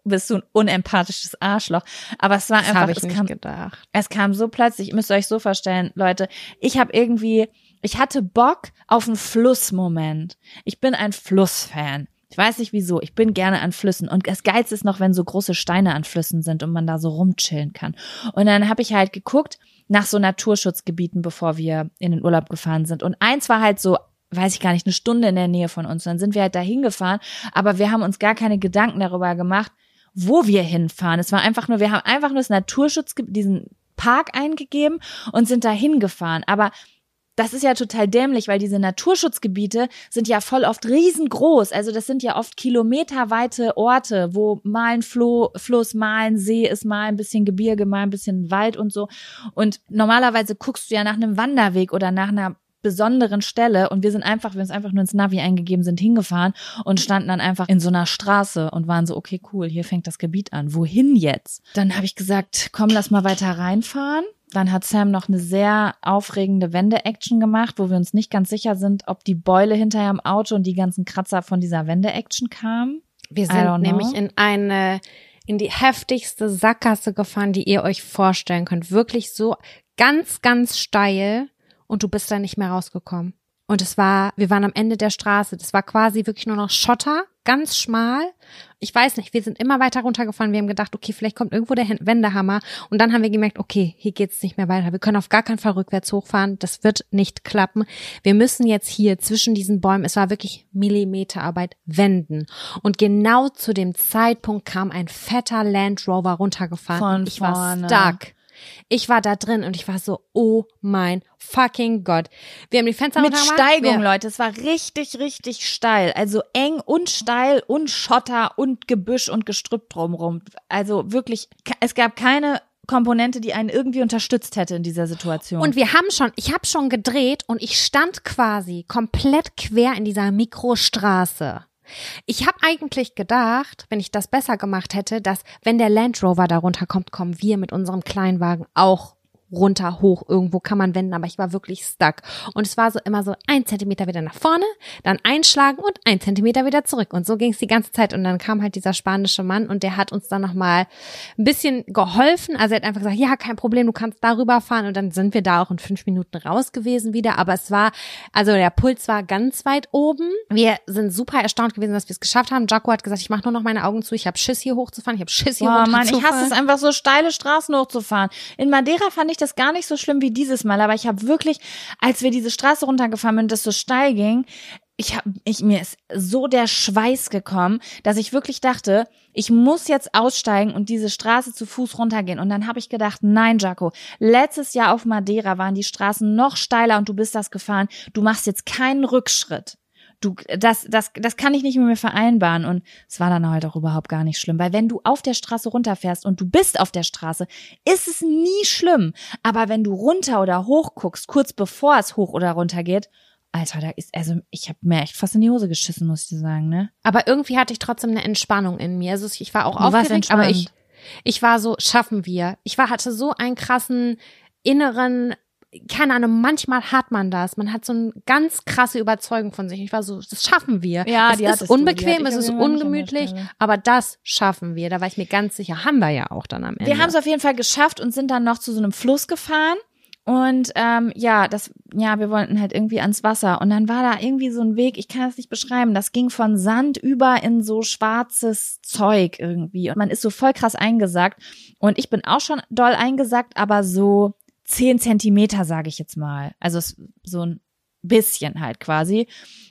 bist du ein unempathisches Arschloch. Aber es war Das einfach, es nicht kam, gedacht. es kam so plötzlich, ihr müsst euch so vorstellen, Leute, ich habe irgendwie, ich hatte Bock auf einen Flussmoment. Ich bin ein Flussfan. Ich weiß nicht wieso, ich bin gerne an Flüssen. Und das Geilste ist noch, wenn so große Steine an Flüssen sind und man da so rumchillen kann. Und dann habe ich halt geguckt nach so Naturschutzgebieten, bevor wir in den Urlaub gefahren sind. Und eins war halt so weiß ich gar nicht, eine Stunde in der Nähe von uns. Dann sind wir halt da hingefahren, aber wir haben uns gar keine Gedanken darüber gemacht, wo wir hinfahren. Es war einfach nur, wir haben einfach nur das Naturschutzgebiet, diesen Park eingegeben und sind da hingefahren. Aber das ist ja total dämlich, weil diese Naturschutzgebiete sind ja voll oft riesengroß. Also das sind ja oft kilometerweite Orte, wo mal ein Flo, Fluss, mal ein See ist, mal ein bisschen Gebirge, mal ein bisschen Wald und so. Und normalerweise guckst du ja nach einem Wanderweg oder nach einer besonderen Stelle und wir sind einfach, wir haben uns einfach nur ins Navi eingegeben, sind hingefahren und standen dann einfach in so einer Straße und waren so, okay, cool, hier fängt das Gebiet an. Wohin jetzt? Dann habe ich gesagt, komm, lass mal weiter reinfahren. Dann hat Sam noch eine sehr aufregende Wende-Action gemacht, wo wir uns nicht ganz sicher sind, ob die Beule hinterher im Auto und die ganzen Kratzer von dieser Wende-Action kamen. Wir sind nämlich in eine, in die heftigste Sackgasse gefahren, die ihr euch vorstellen könnt. Wirklich so ganz, ganz steil und du bist da nicht mehr rausgekommen. Und es war, wir waren am Ende der Straße. Das war quasi wirklich nur noch Schotter, ganz schmal. Ich weiß nicht, wir sind immer weiter runtergefahren. Wir haben gedacht, okay, vielleicht kommt irgendwo der Wendehammer. Und dann haben wir gemerkt, okay, hier geht's nicht mehr weiter. Wir können auf gar keinen Fall rückwärts hochfahren. Das wird nicht klappen. Wir müssen jetzt hier zwischen diesen Bäumen, es war wirklich Millimeterarbeit, wenden. Und genau zu dem Zeitpunkt kam ein fetter Land Rover runtergefahren. Von und ich war vorne. stuck. Ich war da drin und ich war so, oh mein fucking Gott. Wir haben die Fenster Mit. Steigung, wir, Leute. Es war richtig, richtig steil. Also eng und steil und Schotter und Gebüsch und Gestrüpp drumrum. Also wirklich, es gab keine Komponente, die einen irgendwie unterstützt hätte in dieser Situation. Und wir haben schon, ich habe schon gedreht und ich stand quasi komplett quer in dieser Mikrostraße. Ich habe eigentlich gedacht, wenn ich das besser gemacht hätte, dass wenn der Land Rover da runterkommt, kommen wir mit unserem Kleinwagen auch runter, hoch, irgendwo kann man wenden, aber ich war wirklich stuck. Und es war so immer so ein Zentimeter wieder nach vorne, dann einschlagen und ein Zentimeter wieder zurück. Und so ging es die ganze Zeit. Und dann kam halt dieser spanische Mann und der hat uns dann nochmal ein bisschen geholfen. Also er hat einfach gesagt, ja, kein Problem, du kannst darüber fahren. Und dann sind wir da auch in fünf Minuten raus gewesen wieder. Aber es war, also der Puls war ganz weit oben. Wir sind super erstaunt gewesen, dass wir es geschafft haben. Jaco hat gesagt, ich mache nur noch meine Augen zu. Ich habe Schiss hier hochzufahren. Ich habe Schiss hier Boah, hochzufahren. Mann, ich hasse es einfach so steile Straßen hochzufahren. In Madeira fand ich das gar nicht so schlimm wie dieses Mal, aber ich habe wirklich, als wir diese Straße runtergefahren sind das so steil ging, ich habe ich mir ist so der Schweiß gekommen, dass ich wirklich dachte, ich muss jetzt aussteigen und diese Straße zu Fuß runtergehen und dann habe ich gedacht, nein, Jaco, letztes Jahr auf Madeira waren die Straßen noch steiler und du bist das gefahren, du machst jetzt keinen Rückschritt. Du, das, das, das kann ich nicht mit mir vereinbaren. Und es war dann halt auch überhaupt gar nicht schlimm. Weil wenn du auf der Straße runterfährst und du bist auf der Straße, ist es nie schlimm. Aber wenn du runter oder hoch guckst, kurz bevor es hoch oder runter geht, Alter, da ist, also ich habe mir echt fast in die Hose geschissen, muss ich dir sagen, ne? Aber irgendwie hatte ich trotzdem eine Entspannung in mir. Also ich war auch aufgeregt, aber ich, ich war so, schaffen wir. Ich war, hatte so einen krassen inneren, keine Ahnung, manchmal hat man das. Man hat so eine ganz krasse Überzeugung von sich. Ich war so, das schaffen wir. Ja, es die ist unbequem, es ist ungemütlich, aber das schaffen wir. Da war ich mir ganz sicher. Haben wir ja auch dann am Ende. Wir haben es auf jeden Fall geschafft und sind dann noch zu so einem Fluss gefahren. Und ähm, ja, das, ja, wir wollten halt irgendwie ans Wasser. Und dann war da irgendwie so ein Weg, ich kann das nicht beschreiben, das ging von Sand über in so schwarzes Zeug irgendwie. Und man ist so voll krass eingesackt. Und ich bin auch schon doll eingesackt, aber so zehn Zentimeter, sage ich jetzt mal. Also so ein bisschen halt quasi.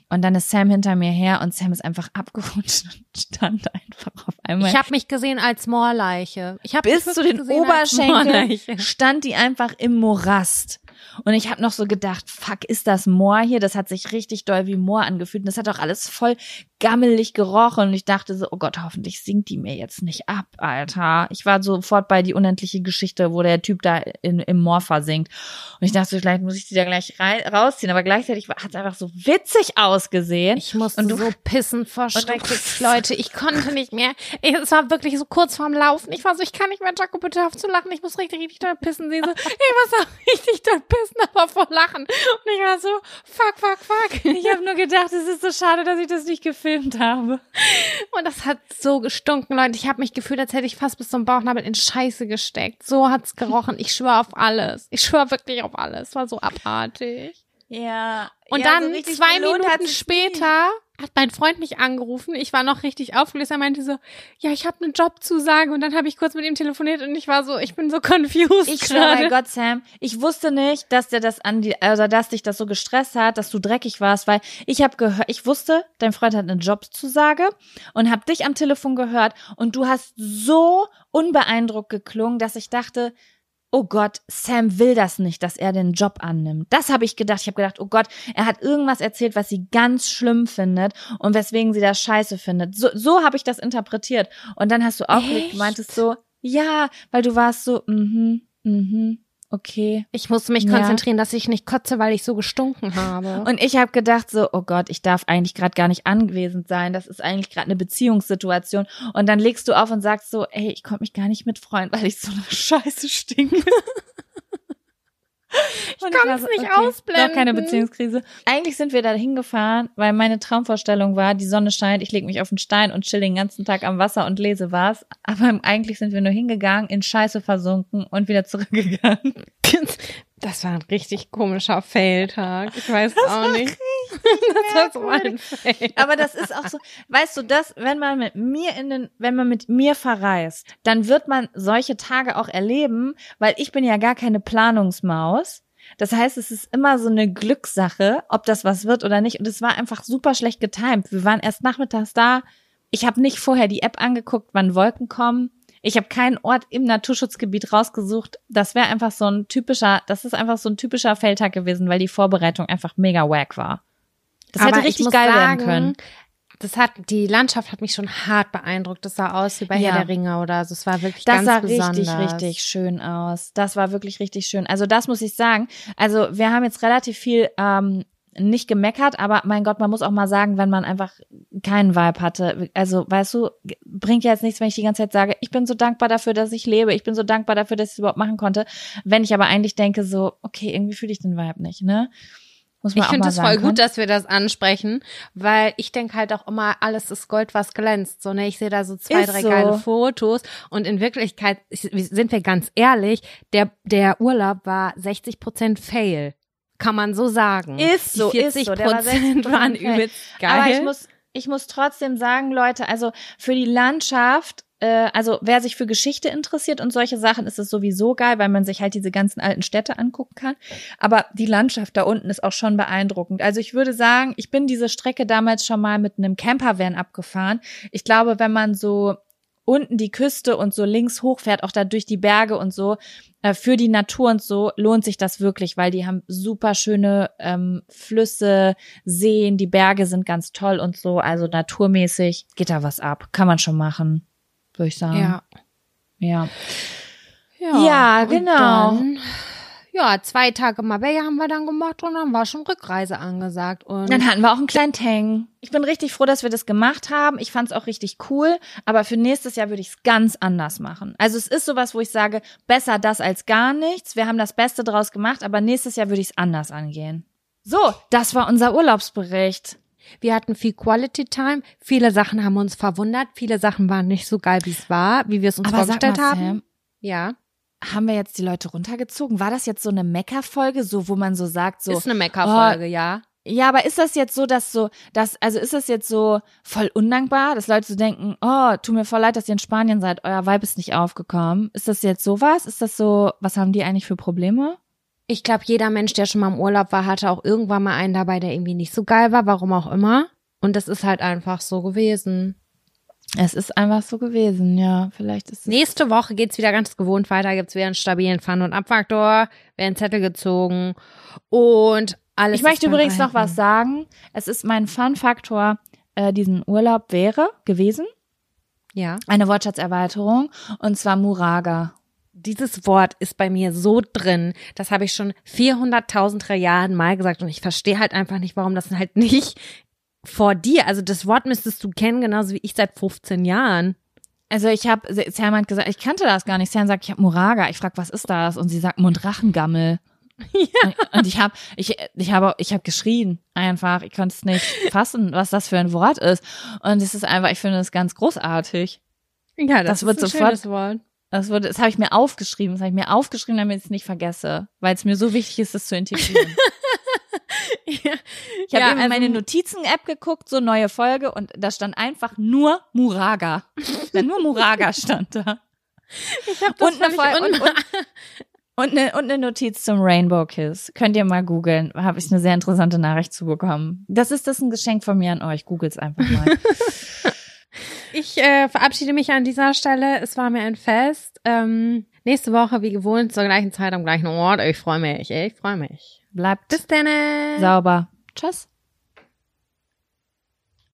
Und dann ist Sam hinter mir her und Sam ist einfach abgerutscht und stand einfach auf einmal. Ich habe mich gesehen als Moorleiche. Ich habe bis zu den Oberschenkeln stand die einfach im Morast. Und ich habe noch so gedacht, fuck, ist das Moor hier? Das hat sich richtig doll wie Moor angefühlt. Und das hat auch alles voll gammelig gerochen. Und ich dachte so, oh Gott, hoffentlich sinkt die mir jetzt nicht ab, Alter. Ich war sofort bei die unendliche Geschichte, wo der Typ da in, im Moor versinkt. Und ich dachte, so, vielleicht muss ich die da gleich rein, rausziehen. Aber gleichzeitig hat es einfach so witzig ausgesehen. Ich musste Und du- so pissen vor Schreck, Leute. Ich konnte nicht mehr. Es war wirklich so kurz vorm Laufen. Ich war so, ich kann nicht mehr, Jaco, bitte auf zu lachen. Ich muss richtig, richtig doll pissen. Sie so, ich muss auch richtig doll pissen, aber vor Lachen. Und ich war so, fuck, fuck, fuck. Ich habe nur gedacht, es ist so schade, dass ich das nicht gefilmt habe. Und das hat so gestunken, Leute. Ich habe mich gefühlt, als hätte ich fast bis zum Bauchnabel in Scheiße gesteckt. So hat's gerochen. Ich schwöre auf alles. Ich schwöre wirklich auf alles. Es war so abartig. Ja. Und ja, dann so zwei Minuten sich nie. Hat mein Freund mich angerufen. Ich war noch richtig aufgelöst. Er meinte so, ja, ich habe eine Jobzusage. Und dann habe ich kurz mit ihm telefoniert und ich war so, ich bin so confused Ich schwöre bei. Gott, Sam, ich wusste nicht, dass der das an die, also dass dich das so gestresst hat, dass du dreckig warst, weil ich habe gehört, ich wusste, dein Freund hat eine Jobzusage und habe dich am Telefon gehört und du hast so unbeeindruckt geklungen, dass ich dachte, oh Gott, Sam will das nicht, dass er den Job annimmt. Das habe ich gedacht. Ich habe gedacht, oh Gott, er hat irgendwas erzählt, was sie ganz schlimm findet und weswegen sie das scheiße findet. So, so habe ich das interpretiert. Und dann hast du aufgelegt, du meintest so, ja, weil du warst so, mhm, mhm, okay. Ich musste mich Ja. konzentrieren, dass ich nicht kotze, weil ich so gestunken habe. Und ich habe gedacht so, oh Gott, ich darf eigentlich gerade gar nicht anwesend sein. Das ist eigentlich gerade eine Beziehungssituation. Und dann legst du auf und sagst so, ey, ich konnte mich gar nicht mitfreuen, weil ich so eine Scheiße stinke. ich kann's nicht ausblenden. Doch keine Beziehungskrise. Eigentlich sind wir da hingefahren, weil meine Traumvorstellung war, die Sonne scheint, ich lege mich auf den Stein und chill den ganzen Tag am Wasser und lese was. Aber eigentlich sind wir nur hingegangen, in Scheiße versunken und wieder zurückgegangen. Das war ein richtig komischer Fail-Tag. Ich weiß auch nicht. Das so ein Fail. Aber das ist auch so, weißt du, das, wenn man mit mir in den, wenn man mit mir verreist, dann wird man solche Tage auch erleben, weil ich bin ja gar keine Planungsmaus. Das heißt, es ist immer so eine Glückssache, ob das was wird oder nicht. Und es war einfach super schlecht getimt. Wir waren erst nachmittags da. Ich habe nicht vorher die App angeguckt, wann Wolken kommen. Ich habe keinen Ort im Naturschutzgebiet rausgesucht. Das wäre einfach so ein typischer, das ist einfach so ein typischer Feldtag gewesen, weil die Vorbereitung einfach mega wack war. Das Aber hätte ich richtig geil sagen, werden können. Das hat, die Landschaft hat mich schon hart beeindruckt. Das sah aus wie bei Ja. Herr der Ringe oder so. Es war wirklich Das ganz sah besonders. richtig, richtig schön aus. Das war wirklich richtig schön. Also das muss ich sagen. Also wir haben jetzt relativ viel ähm, nicht gemeckert, aber mein Gott, man muss auch mal sagen, wenn man einfach keinen Vibe hatte. Also, weißt du, bringt ja jetzt nichts, wenn ich die ganze Zeit sage, ich bin so dankbar dafür, dass ich lebe. Ich bin so dankbar dafür, dass ich es überhaupt machen konnte. Wenn ich aber eigentlich denke so, okay, irgendwie fühle ich den Vibe nicht, ne? Muss man Ich finde es voll können. gut, dass wir das ansprechen, weil ich denke halt auch immer, alles ist Gold, was glänzt. So, ne, ich sehe da so zwei, Ist drei so. geile Fotos und in Wirklichkeit ich- sind wir ganz ehrlich, der, der Urlaub war 60 Prozent Fail. Kann man so sagen. Ist so, Die ist 40 so. Der war Prozent 60% waren übelst geil. Aber ich muss, ich muss trotzdem sagen, Leute, also für die Landschaft äh, also wer sich für Geschichte interessiert und solche Sachen, ist es sowieso geil, weil man sich halt diese ganzen alten Städte angucken kann. Aber die Landschaft da unten ist auch schon beeindruckend. Also ich würde sagen, ich bin diese Strecke damals schon mal mit einem Campervan abgefahren. Ich glaube, wenn man so unten die Küste und so links hochfährt, auch da durch die Berge und so, äh, für die Natur und so, lohnt sich das wirklich, weil die haben super schöne ähm, Flüsse, Seen, die Berge sind ganz toll und so. Also naturmäßig geht da was ab. Kann man schon machen würde ich sagen. Ja. Ja. Ja, Ja, genau. Ja, zwei Tage Marbella haben wir dann gemacht und dann war schon Rückreise angesagt. Und Dann hatten wir auch einen kleinen Tang. Ich bin richtig froh, dass wir das gemacht haben. Ich fand es auch richtig cool. Aber für nächstes Jahr würde ich es ganz anders machen. Also es ist sowas, wo ich sage, besser das als gar nichts. Wir haben das Beste draus gemacht, aber nächstes Jahr würde ich es anders angehen. So, das war unser Urlaubsbericht. wir hatten viel Quality Time. Viele Sachen haben uns verwundert. Viele Sachen waren nicht so geil, wie es war, wie wir es uns Aber vorgestellt mal, haben. Sam, Ja. Haben wir jetzt die Leute runtergezogen? War das jetzt so eine Mecker-Folge, so wo man so sagt, so Ist eine Meckerfolge, ja. Ja, aber ist das jetzt so, dass so, dass, also ist das jetzt so voll undankbar, dass Leute so denken, oh, tut mir voll leid, dass ihr in Spanien seid, euer Vibe ist nicht aufgekommen. Ist das jetzt sowas? Ist das so, was haben die eigentlich für Probleme? Ich glaube, jeder Mensch, der schon mal im Urlaub war, hatte auch irgendwann mal einen dabei, der irgendwie nicht so geil war, warum auch immer. Und das ist halt einfach so gewesen. Es ist einfach so gewesen, ja. Vielleicht ist es. Nächste Woche geht's wieder ganz gewohnt weiter, gibt's wieder einen stabilen Fun- und Abfaktor, werden Zettel gezogen und alles. Ich möchte übrigens noch was sagen. Es ist mein Fun-Faktor, äh, diesen Urlaub wäre gewesen. Ja. Eine Wortschatzerweiterung. Und zwar Muraga. Dieses Wort ist bei mir so drin. Das habe ich schon 400.000 Trilliarden Mal gesagt und ich verstehe halt einfach nicht, warum das halt nicht vor dir, also das Wort müsstest du kennen, genauso wie ich seit 15 Jahren. Also ich habe, Sam hat gesagt, ich kannte das gar nicht. Sam sagt, ich habe Muraga. Ich frag, was ist das? Und sie sagt Mundrachengammel. Ja. Und ich habe, ich, ich habe, ich habe geschrien einfach. Ich konnte es nicht fassen, was das für ein Wort ist. Und es ist einfach, ich finde es ganz großartig. Ja, Das wird ein sofort- schönes Wort. Das wurde, das habe ich mir aufgeschrieben. Das habe ich mir aufgeschrieben, damit ich es nicht vergesse, weil es mir so wichtig ist, es zu integrieren. Ja, Ich habe Ja, eben also- meine Notizen-App geguckt, so neue Folge, und da stand einfach nur Muraga. Ja, nur Muraga stand da. ich hab das und, eine und, un- und, und, eine, und eine Notiz zum Rainbow Kiss. Könnt ihr mal googeln. Habe ich eine sehr interessante Nachricht zu bekommen. Das ist das ein Geschenk von mir an euch. Googelt's einfach mal. Ich äh, verabschiede mich an dieser Stelle. Es war mir ein Fest. Ähm, nächste Woche, wie gewohnt, zur gleichen Zeit am gleichen Ort. Ich freue mich. Ich freue mich. Bleibt Bis dann. sauber. Tschüss.